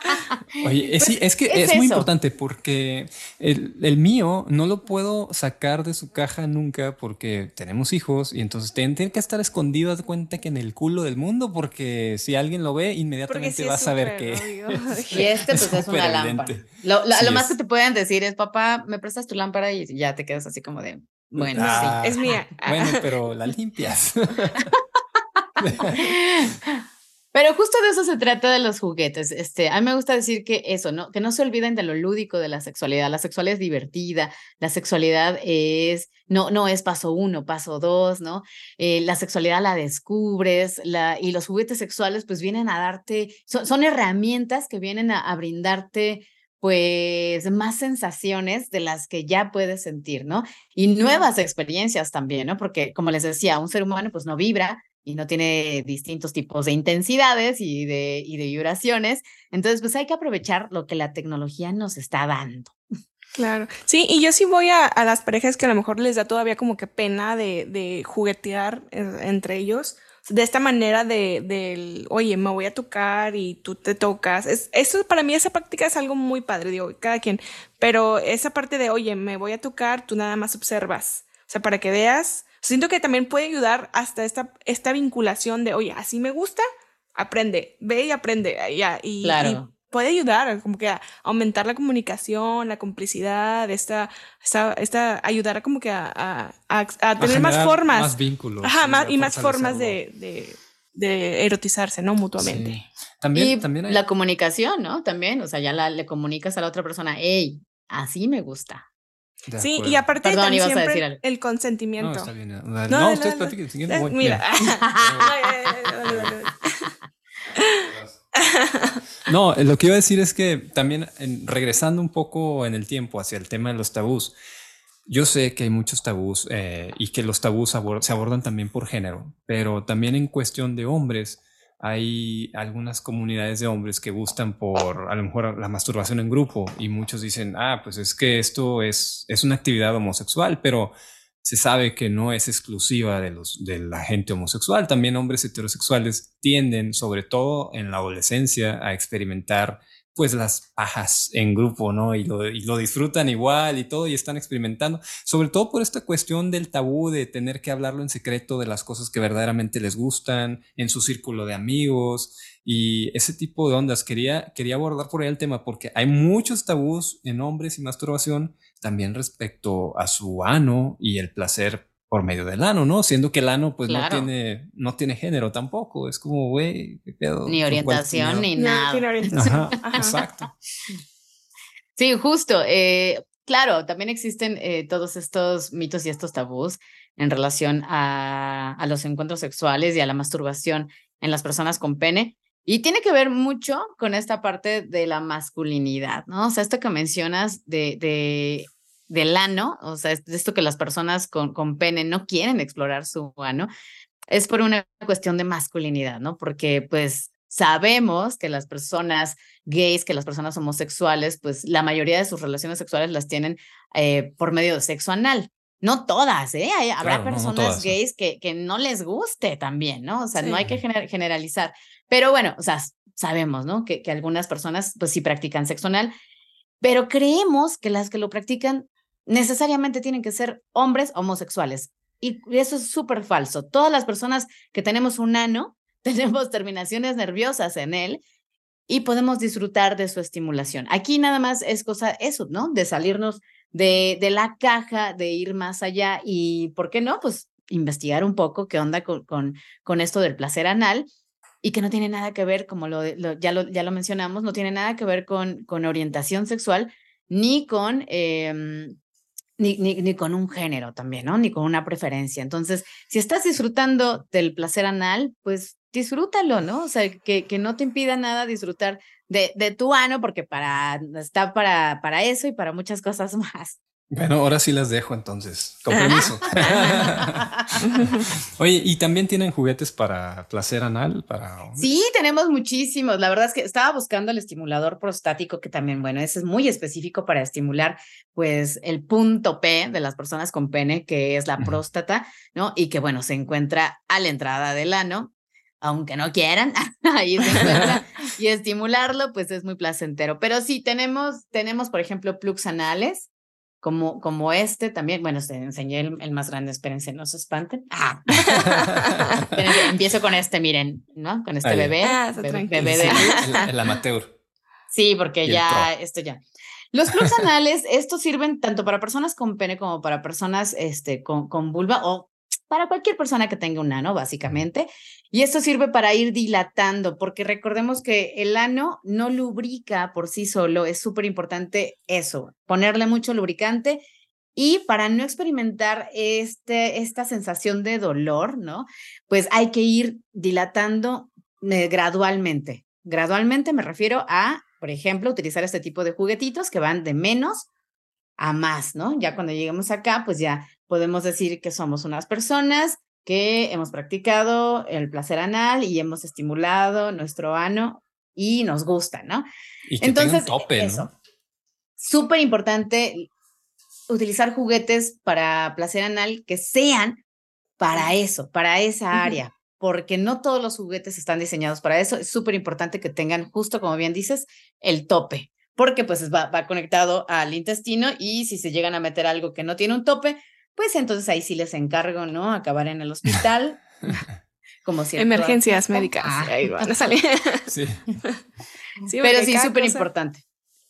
(laughs) Oye, es, es que es, muy importante porque el, el, mío no lo puedo sacar de su caja nunca porque tenemos hijos y entonces tiene, que estar escondido, de cuenta que en el culo del mundo porque si alguien lo ve, inmediatamente va a saber que... y este pues es, una lámpara. Lo, lo más que te pueden decir es, papá, me prestas tu lámpara y ya te quedas así como de, bueno, sí, ah, es mía. Bueno, (laughs) pero la limpias. (laughs) Pero justo de eso se trata de los juguetes. Este, a mí me gusta decir que eso, ¿no? Que no se olviden de lo lúdico de la sexualidad. La sexualidad es divertida, la sexualidad es, no, no es paso uno, paso dos, ¿no? Eh, la sexualidad la descubres, la, y los juguetes sexuales pues vienen a darte, son, herramientas que vienen a brindarte pues más sensaciones de las que ya puedes sentir, ¿no? Y nuevas experiencias también, ¿no? Porque como les decía, un ser humano pues no vibra y no tiene distintos tipos de intensidades y de, y de vibraciones. Entonces, pues hay que aprovechar lo que la tecnología nos está dando. Claro, sí, y yo sí voy a, a las parejas que a lo mejor les da todavía como que pena de, de juguetear eh, entre ellos de esta manera de, del, oye, me voy a tocar y tú te tocas. Es, eso para mí esa práctica es algo muy padre, digo, cada quien. Pero esa parte de, oye, me voy a tocar, tú nada más observas. O sea, para que veas, siento que también puede ayudar hasta esta, esta vinculación de, oye, así me gusta, aprende, ve y aprende. Ya, y, puede ayudar como que a aumentar la comunicación, la complicidad, esta, esta, esta ayudar a como que a, a, a, tener más formas. Más vínculos. Ajá, más, y más formas de, de, de erotizarse, ¿no? Mutuamente. También, y también la comunicación, ¿no? También, o sea, ya le comunicas a la otra persona, hey, así me gusta. Sí, y aparte también siempre el consentimiento. No, está bien. No, no, ustedes platiquen. Mira. No, lo que iba a decir es que también regresando un poco en el tiempo hacia el tema de los tabús, yo sé que hay muchos tabús eh, y que los tabús se abordan también por género, pero también en cuestión de hombres hay algunas comunidades de hombres que gustan por a lo mejor la masturbación en grupo y muchos dicen, ah, pues es que esto es, es una actividad homosexual, pero se sabe que no es exclusiva de, los, de la gente homosexual. También hombres heterosexuales tienden, sobre todo en la adolescencia, a experimentar pues las pajas en grupo, ¿no? Y lo, y lo, disfrutan igual y todo y están experimentando, sobre todo por esta cuestión del tabú de tener que hablarlo en secreto de las cosas que verdaderamente les gustan, en su círculo de amigos y ese tipo de ondas. Quería, quería abordar por ahí el tema porque hay muchos tabús en hombres y masturbación también respecto a su ano y el placer por medio del ano, ¿no? Siendo que el ano pues no tiene no tiene género tampoco, es como, güey, qué pedo. Ni orientación ni nada. exacto. Sí, justo. Eh, claro, también existen eh, todos estos mitos y estos tabús en relación a, a los encuentros sexuales y a la masturbación en las personas con pene. Y tiene que ver mucho con esta parte de la masculinidad, ¿no? O sea, esto que mencionas de, de del ano, o sea, esto que las personas con, con pene no quieren explorar su ano, es por una cuestión de masculinidad, ¿no? Porque pues sabemos que las personas gays, que las personas homosexuales, pues la mayoría de sus relaciones sexuales las tienen eh, por medio de sexo anal. No todas, ¿eh? habrá personas gays que, que no les guste también, ¿no? O sea, no hay que generalizar. Pero bueno, o sea, sabemos, ¿no? Que, que algunas personas, pues sí practican sexo anal, pero creemos que las que lo practican necesariamente tienen que ser hombres homosexuales. Y eso es súper falso. Todas las personas que tenemos un ano, (laughs) tenemos terminaciones nerviosas en él y podemos disfrutar de su estimulación. Aquí nada más es cosa eso, ¿no? De salirnos de, de la caja, de ir más allá y, ¿por qué no? Pues investigar un poco qué onda con, con, con esto del placer anal y que no tiene nada que ver, como lo, ya, lo, ya lo mencionamos, no tiene nada que ver con, con orientación sexual ni con em, ni, ni, con un género también, ¿no? Ni con una preferencia. Entonces, si estás disfrutando del placer anal, pues disfrútalo, ¿no? O sea, que, que no te impida nada disfrutar de, de tu ano, porque para, está para, para eso y para muchas cosas (laughs) más. Bueno, ahora sí las dejo entonces. Con permiso. (laughs) Oye, ¿y también tienen juguetes para placer anal? Para Sí, tenemos muchísimos. La verdad es que estaba buscando el estimulador prostático, que también, bueno, ese es muy específico para estimular, pues, el punto P de las personas con pene, que es la próstata, ¿no? Y que, bueno, se encuentra a la entrada del ano, aunque no quieran, (laughs) ahí se encuentra, (laughs) y estimularlo, pues es muy placentero. Pero sí, tenemos, tenemos, por ejemplo, plugs anales, como, como este también. Bueno, se enseñé el, más grande, espérense, no se espanten. Ah. (laughs) Empiezo con este, miren, ¿no? Con este bebé. Ah, bebé, de el, amateur. Sí, porque ya, esto ya. Los plugs anales, estos sirven tanto para personas con pene como para personas este, con, con vulva o para cualquier persona que tenga un ano, básicamente. Y esto sirve para ir dilatando, porque recordemos que el ano no lubrica por sí solo, es súper importante eso, ponerle mucho lubricante y para no experimentar este, esta sensación de dolor, ¿no? Pues hay que ir dilatando eh, gradualmente. Gradualmente me refiero a, por ejemplo, utilizar este tipo de juguetitos que van de menos a más, ¿no? Ya cuando lleguemos acá, pues ya podemos decir que somos unas personas que hemos practicado el placer anal y hemos estimulado nuestro ano y nos gusta, ¿no? Y que Entonces, un tope, eso. Súper importante utilizar juguetes para placer anal que sean para eso, para esa área, porque no todos los juguetes están diseñados para eso. Es súper importante que tengan, justo como bien dices, el tope, porque pues va, va conectado al intestino y si se llegan a meter algo que no tiene un tope, pues entonces ahí sí les encargo, ¿no? Acabar en el hospital. (laughs) como si Emergencias médicas. Ah. Ahí van a salir. sí. Pero sí, súper importante.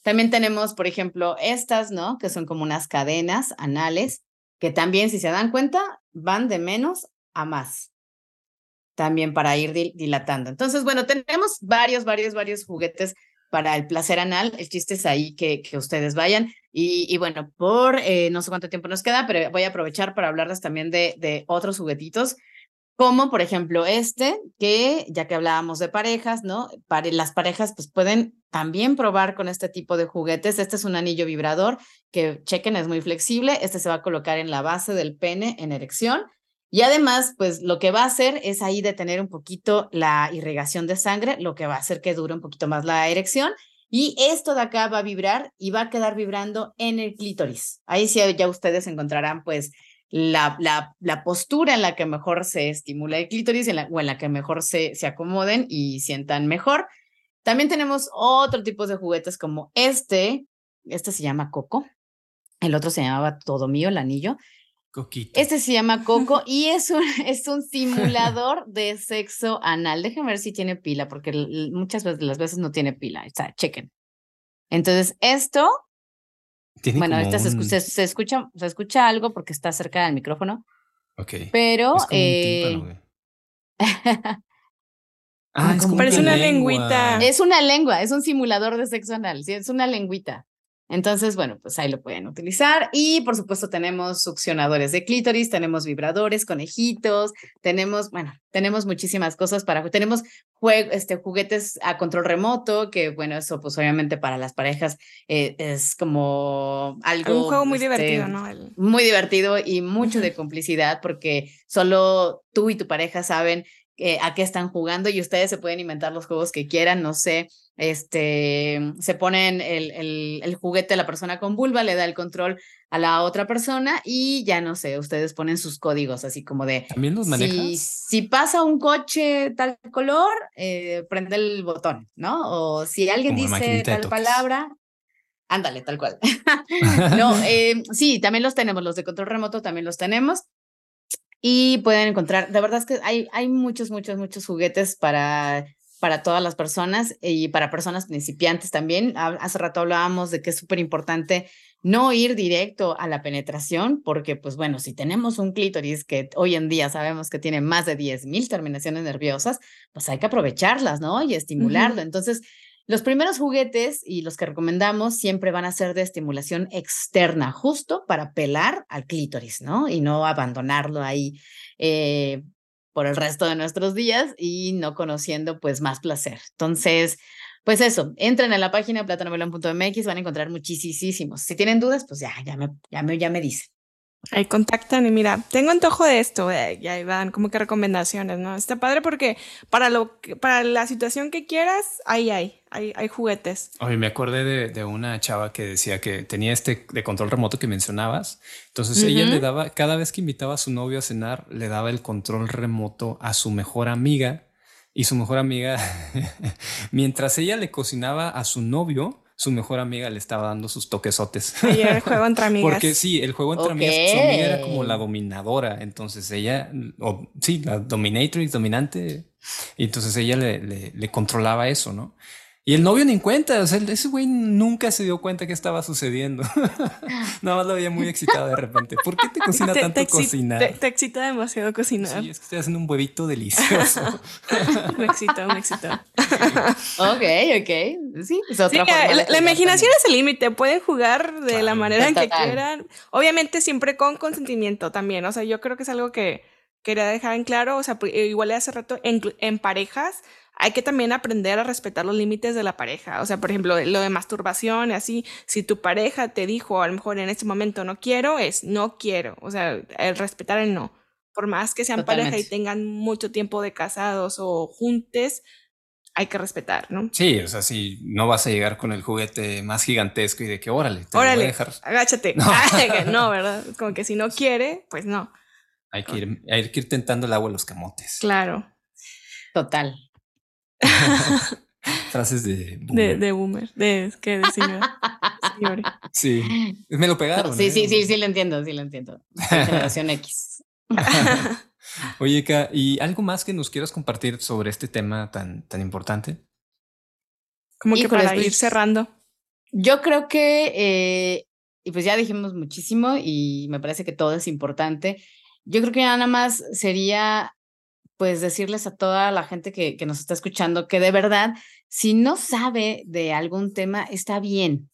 También tenemos, por ejemplo, estas, ¿no? Que son como unas cadenas anales, que también, si se dan cuenta, van de menos a más. también para ir dilatando. Entonces, bueno, tenemos varios, varios, varios juguetes para el placer anal. El chiste es ahí que, que ustedes vayan. Y, bueno, por eh, no sé cuánto tiempo nos queda, pero voy a aprovechar para hablarles también de, de otros juguetitos, como por ejemplo este, que ya que hablábamos de parejas, ¿no? Para las parejas pues pueden también probar con este tipo de juguetes. Este es un anillo vibrador que chequen, es muy flexible. Este se va a colocar en la base del pene en erección. Y además, pues lo que va a hacer es ahí detener un poquito la irrigación de sangre, lo que va a hacer que dure un poquito más la erección y esto de acá va a vibrar y va a quedar vibrando en el clítoris. Ahí sí ya ustedes encontrarán pues la, la, la postura en la que mejor se estimula el clítoris en la, o en la que mejor se, se acomoden y sientan mejor. También tenemos otro tipo de juguetes como este. Este se llama Coco. El otro se llamaba Todo Mío, el anillo. Este se llama Coco (laughs) y es un, es un simulador (laughs) de sexo anal. Déjenme ver si tiene pila, porque muchas veces las veces no tiene pila. O sea, chequen. Entonces, esto. bueno, ahorita se, escucha, se, escucha, se escucha algo porque está cerca del micrófono. Ok. Pero. Eh, (laughs) ah, es Parece una lengüita. Es una lengua, es un simulador de sexo anal, sí, es una lengüita. Entonces, bueno, pues ahí lo pueden utilizar. Y por supuesto tenemos succionadores de clítoris, tenemos vibradores, conejitos, tenemos, bueno, tenemos muchísimas cosas para, tenemos este, juguetes a control remoto, que bueno, eso pues obviamente para las parejas eh, es como algo... Un juego muy este, divertido, ¿no? Muy divertido y mucho de complicidad porque solo tú y tu pareja saben eh, a qué están jugando y ustedes se pueden inventar los juegos que quieran, no sé, este, se ponen el, el, el, juguete a la persona con vulva, le da el control a la otra persona y ya no sé, ustedes ponen sus códigos así como de... ¿También los manejas? Si, si pasa un coche tal color, eh, prende el botón, ¿no? O si alguien dice tal palabra, ándale, tal cual. (laughs) (laughs) no, eh, sí, también los tenemos, los de control remoto también los tenemos. Y pueden encontrar, de verdad es que hay, hay muchos, muchos, muchos juguetes para para todas las personas y para personas principiantes también. Hace rato hablábamos de que es súper importante no ir directo a la penetración, porque pues bueno, si tenemos un clítoris que hoy en día sabemos que tiene más de 10.000 terminaciones nerviosas, pues hay que aprovecharlas, ¿no? Y estimularlo. Entonces, los primeros juguetes y los que recomendamos siempre van a ser de estimulación externa, justo para pelar al clítoris, ¿no? Y no abandonarlo ahí eh, por el resto de nuestros días y no conociendo pues más placer. Entonces, pues eso, entren a la página platanomelon.mx, van a encontrar muchísimos. Si tienen dudas, pues ya, ya me, ya me, ya me dicen. Ahí contactan y mira, tengo antojo de esto, eh, y ahí van como que recomendaciones, ¿no? Está padre porque para lo que, para la situación que quieras, ahí hay, hay, hay juguetes. Oye, me acordé de, de, una chava que decía que tenía este de control remoto que mencionabas. Entonces ella le daba, cada vez que invitaba a su novio a cenar, le daba el control remoto a su mejor amiga y su mejor amiga, (laughs) mientras ella le cocinaba a su novio, su mejor amiga le estaba dando sus toquesotes. Y el juego entre (laughs) amigas. Porque sí, el juego entre amigas, su amiga era como la dominadora. Entonces ella, o sí, la dominatrix, dominante. Y entonces ella le, le, le controlaba eso, ¿no? Y el novio ni en cuenta, o sea, ese güey nunca se dio cuenta que estaba sucediendo. (laughs) Nada más lo veía muy excitado de repente. ¿Por qué te cocina tanto cocinar? Te, excita demasiado cocinar. Sí, es que estoy haciendo un huevito delicioso. (laughs) me excitó, me excitó. ok, ok. Sí, es otra forma la, imaginación es el límite. Pueden jugar de la manera en que quieran. Obviamente siempre con consentimiento también. O sea, yo creo que es algo que quería dejar en claro. O sea, igual hace rato en, en parejas hay que también aprender a respetar los límites de la pareja. O sea, por ejemplo, lo de masturbación, así, si tu pareja te dijo a lo mejor en este momento no quiero, es no quiero. O sea, el respetar el no. Por más que sean pareja y tengan mucho tiempo de casados o juntes, hay que respetar, ¿no? Sí, o sea, si no vas a llegar con el juguete más gigantesco y de que órale, te órale, voy a dejar. Agáchate. No. (laughs) (laughs) ¿verdad? Como que si no quiere, pues no. Hay que ir, hay que ir tentando el agua en los camotes. Claro. Total. (laughs) Frases de boomer. De, boomer, de, ¿qué? de Sí, me lo pegaron. Sí, sí, ¿eh? sí, sí, lo entiendo, sí lo entiendo. (laughs) Generación X. (laughs) Oye, ¿y algo más que nos quieras compartir sobre este tema tan, tan importante? Como que para ir pues, cerrando. Yo creo que, eh, y pues ya dijimos muchísimo y me parece que todo es importante. Yo creo que nada más sería pues decirles a toda la gente que, que nos está escuchando que de verdad, si no sabe de algún tema, está bien,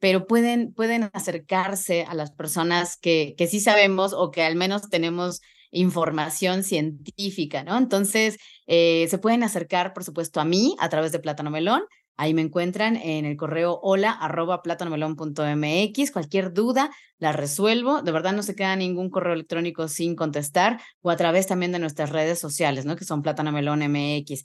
pero pueden, pueden acercarse a las personas que, que sí sabemos o que al menos tenemos información científica, ¿no? Entonces, eh, se pueden acercar, por supuesto, a mí a través de Plátano Melón. Ahí me encuentran en el correo hola arroba plátanomelón.mx. Cualquier duda la resuelvo. De verdad no se queda ningún correo electrónico sin contestar o a través también de nuestras redes sociales, ¿no? Que son Plátano Melón MX.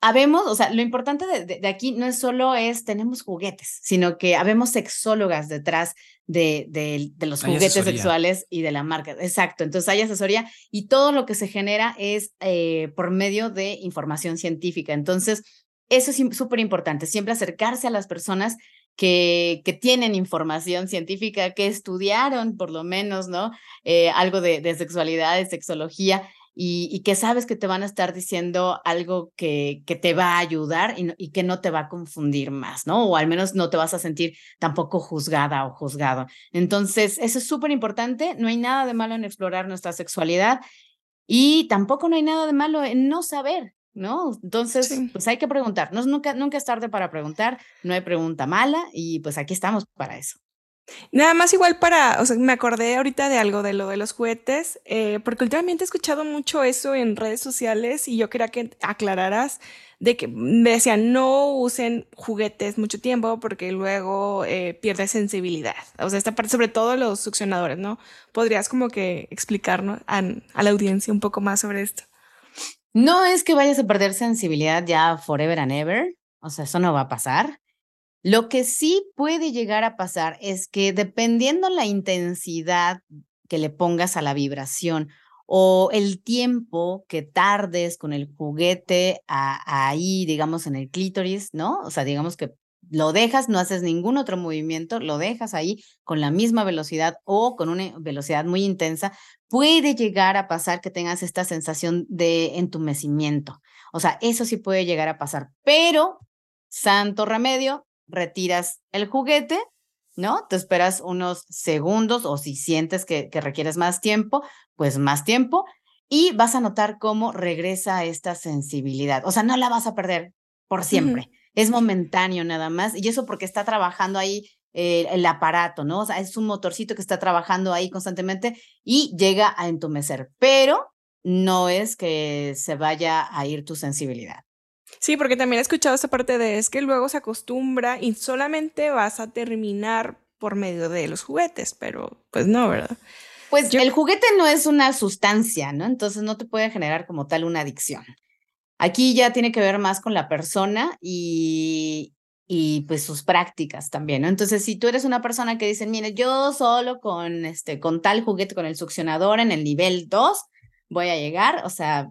Habemos, o sea, lo importante de, de, aquí no es solo es tenemos juguetes, sino que habemos sexólogas detrás de, de, de los juguetes sexuales y de la marca. Exacto, entonces hay asesoría y todo lo que se genera es eh, por medio de información científica. Entonces, eso es súper importante, siempre acercarse a las personas que, que, tienen información científica, que estudiaron por lo menos, ¿no? Eh, algo de, sexualidad, de sexología, y, que sabes que te van a estar diciendo algo que, que te va a ayudar y, y, que no te va a confundir más, ¿no? O al menos no te vas a sentir tampoco juzgada o juzgado. Entonces, eso es súper importante. No hay nada de malo en explorar nuestra sexualidad y tampoco no hay nada de malo en no saber. ¿No? Entonces, sí. pues hay que preguntar. No, nunca, nunca es tarde para preguntar, no hay pregunta mala y pues aquí estamos para eso. Nada más igual para, o sea, me acordé ahorita de algo de lo de los juguetes, eh, porque últimamente he escuchado mucho eso en redes sociales y yo quería que aclararas de que me decían no usen juguetes mucho tiempo porque luego eh, pierde sensibilidad. O sea, esta parte, sobre todo los succionadores, ¿no? ¿Podrías como que explicarnos a, a la audiencia un poco más sobre esto? No es que vayas a perder sensibilidad ya forever and ever, o sea, eso no va a pasar. Lo que sí puede llegar a pasar es que dependiendo la intensidad que le pongas a la vibración o el tiempo que tardes con el juguete ahí, digamos, en el clítoris, ¿no? O sea, digamos que lo dejas, no haces ningún otro movimiento, lo dejas ahí con la misma velocidad o con una velocidad muy intensa, puede llegar a pasar que tengas esta sensación de entumecimiento. O sea, eso sí puede llegar a pasar, pero santo remedio, retiras el juguete, ¿no? Te esperas unos segundos o si sientes que, que requieres más tiempo, pues más tiempo y vas a notar cómo regresa esta sensibilidad. O sea, no la vas a perder por siempre. Uh -huh. Es momentáneo nada más y eso porque está trabajando ahí eh, el aparato, ¿no? O sea, es un motorcito que está trabajando ahí constantemente y llega a entumecer, pero no es que se vaya a ir tu sensibilidad. Sí, porque también he escuchado esta parte de es que luego se acostumbra y solamente vas a terminar por medio de los juguetes, pero pues no, ¿verdad? Pues Yo... el juguete no es una sustancia, ¿no? Entonces no te puede generar como tal una adicción. Aquí ya tiene que ver más con la persona y, y pues sus prácticas también, ¿no? Entonces, si tú eres una persona que dice, mire, yo solo con este con tal juguete con el succionador en el nivel 2 voy a llegar, o sea,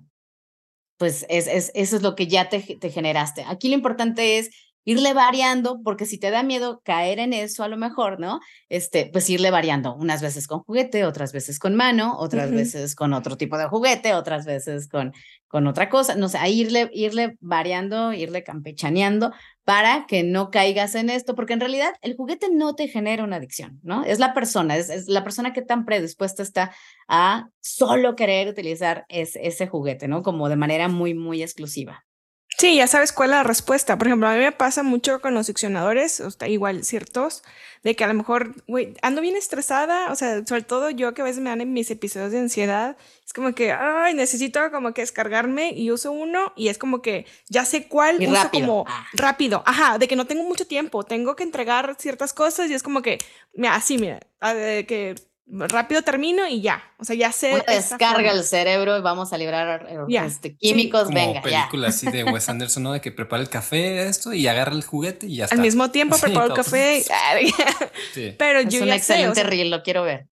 pues es, es, eso es lo que ya te, te generaste. Aquí lo importante es irle variando, porque si te da miedo caer en eso, a lo mejor, ¿no? Este, pues irle variando, unas veces con juguete, otras veces con mano, otras uh -huh. veces con otro tipo de juguete, otras veces con, con otra cosa, no sé, a irle, irle variando, irle campechaneando para que no caigas en esto, porque en realidad el juguete no te genera una adicción, ¿no? Es la persona, es, la persona que tan predispuesta está a solo querer utilizar es, ese juguete, ¿no? Como de manera muy, muy exclusiva. Sí, ya sabes cuál es la respuesta. Por ejemplo, a mí me pasa mucho con los succionadores, o está igual ciertos, de que a lo mejor, güey, ando bien estresada, o sea, sobre todo yo que a veces me dan en mis episodios de ansiedad, es como que, ay, necesito como que descargarme y uso uno y es como que ya sé cuál y uso rápido. como ah. rápido, ajá, de que no tengo mucho tiempo, tengo que entregar ciertas cosas y es como que, mira, así, mira, que rápido termino y ya. O sea, ya sé. Una descarga el cerebro y vamos a librar yeah. este, químicos. Sí. Venga, película ya. así de Wes (laughs) Anderson, ¿no? De que prepara el café, esto, y agarra el juguete y ya está. Al mismo tiempo (laughs) preparo el café. sí. (laughs) Pero es yo un ya excelente sé, o sea, reel, lo quiero ver.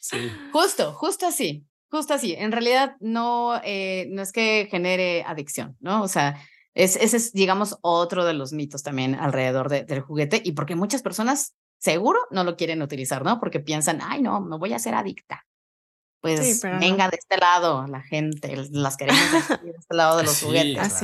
sí. Justo, justo así. Justo así. En realidad, no, eh, no es que genere adicción, ¿no? O sea, es, ese es, digamos, otro de los mitos también alrededor de, del juguete y porque muchas personas seguro no lo quieren utilizar, ¿no? Porque piensan, ay, no, me voy a hacer adicta. Pues venga de este lado, la gente, las queremos (laughs) de este lado de los juguetes.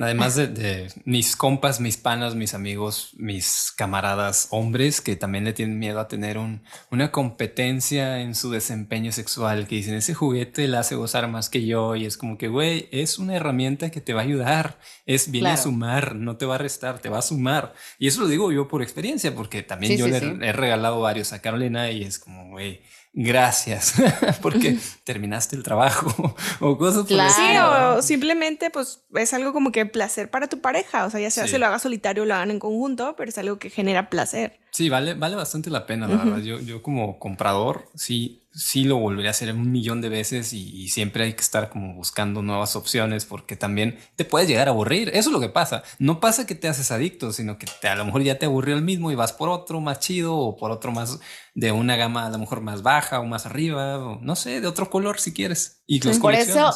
Además de, mis compas, mis panas, mis amigos, mis camaradas hombres que también le tienen miedo a tener un, una competencia en su desempeño sexual, que dicen, ese juguete le hace gozar más que yo y es como que, güey, es una herramienta que te va a ayudar, es viene a sumar, no te va a restar, te va a sumar. Y eso lo digo yo por experiencia, porque también yo le he regalado varios a Carolina y es como, güey, gracias (laughs) porque terminaste el trabajo (laughs) o cosas por Sí, o simplemente pues es algo como que placer para tu pareja, o sea, ya sea se lo haga solitario o lo hagan en conjunto, pero es algo que genera placer. Sí, vale, vale bastante la pena, la verdad. Yo, yo como comprador, sí, sí lo volvería a hacer un millón de veces y, siempre hay que estar como buscando nuevas opciones porque también te puedes llegar a aburrir. Eso es lo que pasa. No pasa que te haces adicto, sino que te, a lo mejor ya te aburrió el mismo y vas por otro más chido o por otro más de una gama a lo mejor más baja o más arriba o no sé, de otro color si quieres. Y los por eso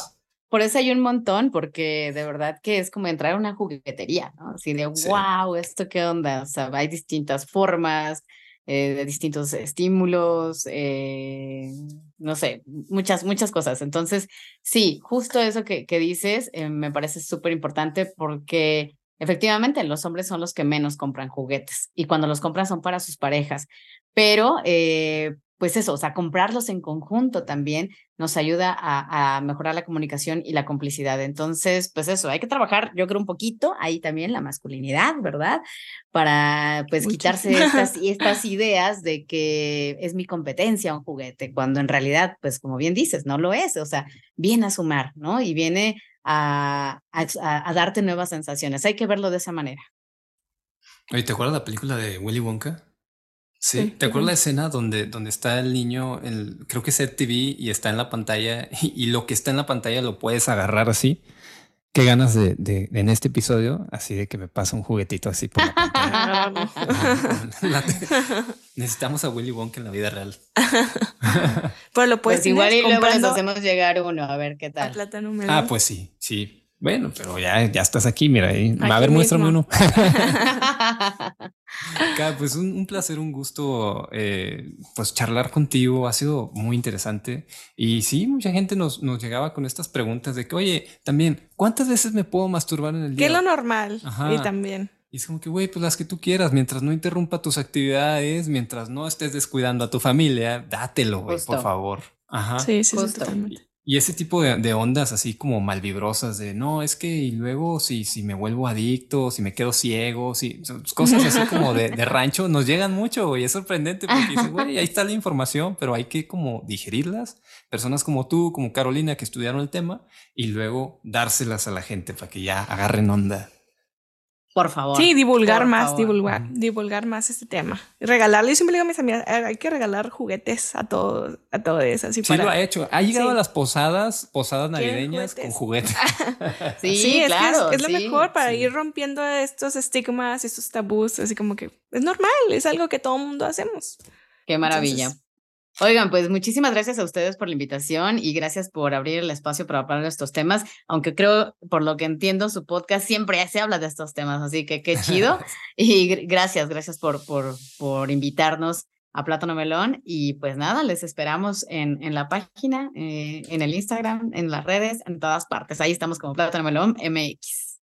por eso hay un montón, porque de verdad que es como entrar a una juguetería, ¿no? Así de, wow, esto qué onda. O sea, hay distintas formas, eh, de distintos estímulos, eh, no sé, muchas, muchas cosas. Entonces, sí, justo eso que, que dices eh, me parece súper importante porque efectivamente los hombres son los que menos compran juguetes y cuando los compran son para sus parejas, pero pues eso, o sea, comprarlos en conjunto también nos ayuda a, mejorar la comunicación y la complicidad. Entonces, pues eso, hay que trabajar, yo creo, un poquito ahí también la masculinidad, ¿verdad? Para pues quitarse estas, (laughs) estas ideas de que es mi competencia un juguete, cuando en realidad, pues como bien dices, no lo es, o sea, viene a sumar, ¿no? Y viene a, a, a darte nuevas sensaciones. Hay que verlo de esa manera. ¿te acuerdas la película de Willy Wonka? Sí, ¿te acuerdas la escena donde, donde está el niño, el, creo que es TV y está en la pantalla (laughs) y, lo que está en la pantalla lo puedes agarrar así? Qué ganas de, de, en este episodio, así de que me pasa un juguetito así por la pantalla. (laughs) (laughs) Necesitamos a Willy Wonka en la vida real. Pero lo puedes pues igual y luego les hacemos llegar uno, a ver qué tal. Ah, pues sí, sí. Bueno, pero ya, ya estás aquí, mira, ahí. va a ver, muéstrame uno. Pues un, placer, un gusto, eh, pues charlar contigo, ha sido muy interesante. Y sí, mucha gente nos, nos llegaba con estas preguntas de que, oye, también, ¿cuántas veces me puedo masturbar en el día? ¿Qué es lo normal? Y también. Y es como que, güey, pues las que tú quieras, mientras no interrumpa tus actividades, mientras no estés descuidando a tu familia, dátelo, güey, por favor. Ajá. Sí, sí, sí totalmente. Y ese tipo de, ondas así como malvibrosas de no, es que y luego si, si me vuelvo adicto, si me quedo ciego, si cosas así como de, rancho nos llegan mucho y es sorprendente porque dicen, güey, ahí está la información, pero hay que como digerirlas. Personas como tú, como Carolina, que estudiaron el tema y luego dárselas a la gente para que ya agarren onda. Por favor. Sí, divulgar más, divulgar, divulgar más este tema. Regalarle, yo siempre digo a mis amigas, hay que regalar juguetes a todos, a todos. Así sí, lo ha hecho. Ha llegado a las posadas, posadas navideñas con juguetes. (laughs) sí, claro. Es, lo mejor para ir rompiendo estos estigmas, estos tabús, así como que es normal, es algo que todo mundo hacemos. Qué maravilla. Oigan, pues muchísimas gracias a ustedes por la invitación y gracias por abrir el espacio para hablar de estos temas, aunque creo, por lo que entiendo, su podcast siempre se habla de estos temas, así que qué chido. (laughs) y gracias, gracias por, por, por invitarnos a Plátano Melón y pues nada, les esperamos en, en la página, eh, en el Instagram, en las redes, en todas partes. Ahí estamos como Plátano Melón MX.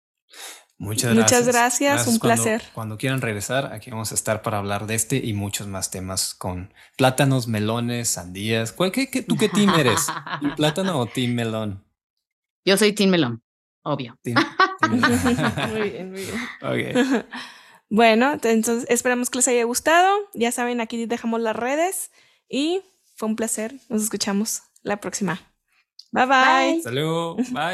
Muchas gracias. Muchas gracias, un placer. Cuando quieran regresar, aquí vamos a estar para hablar de este y muchos más temas con plátanos, melones, sandías. ¿Cuál, qué, ¿Tú qué team eres? (laughs) plátano o team melón? Yo soy team melón, obvio. (laughs) muy bien, muy bien. (laughs) Bueno, entonces esperamos que les haya gustado. Ya saben, aquí dejamos las redes y fue un placer. Nos escuchamos la próxima. Bye bye. bye. Bye.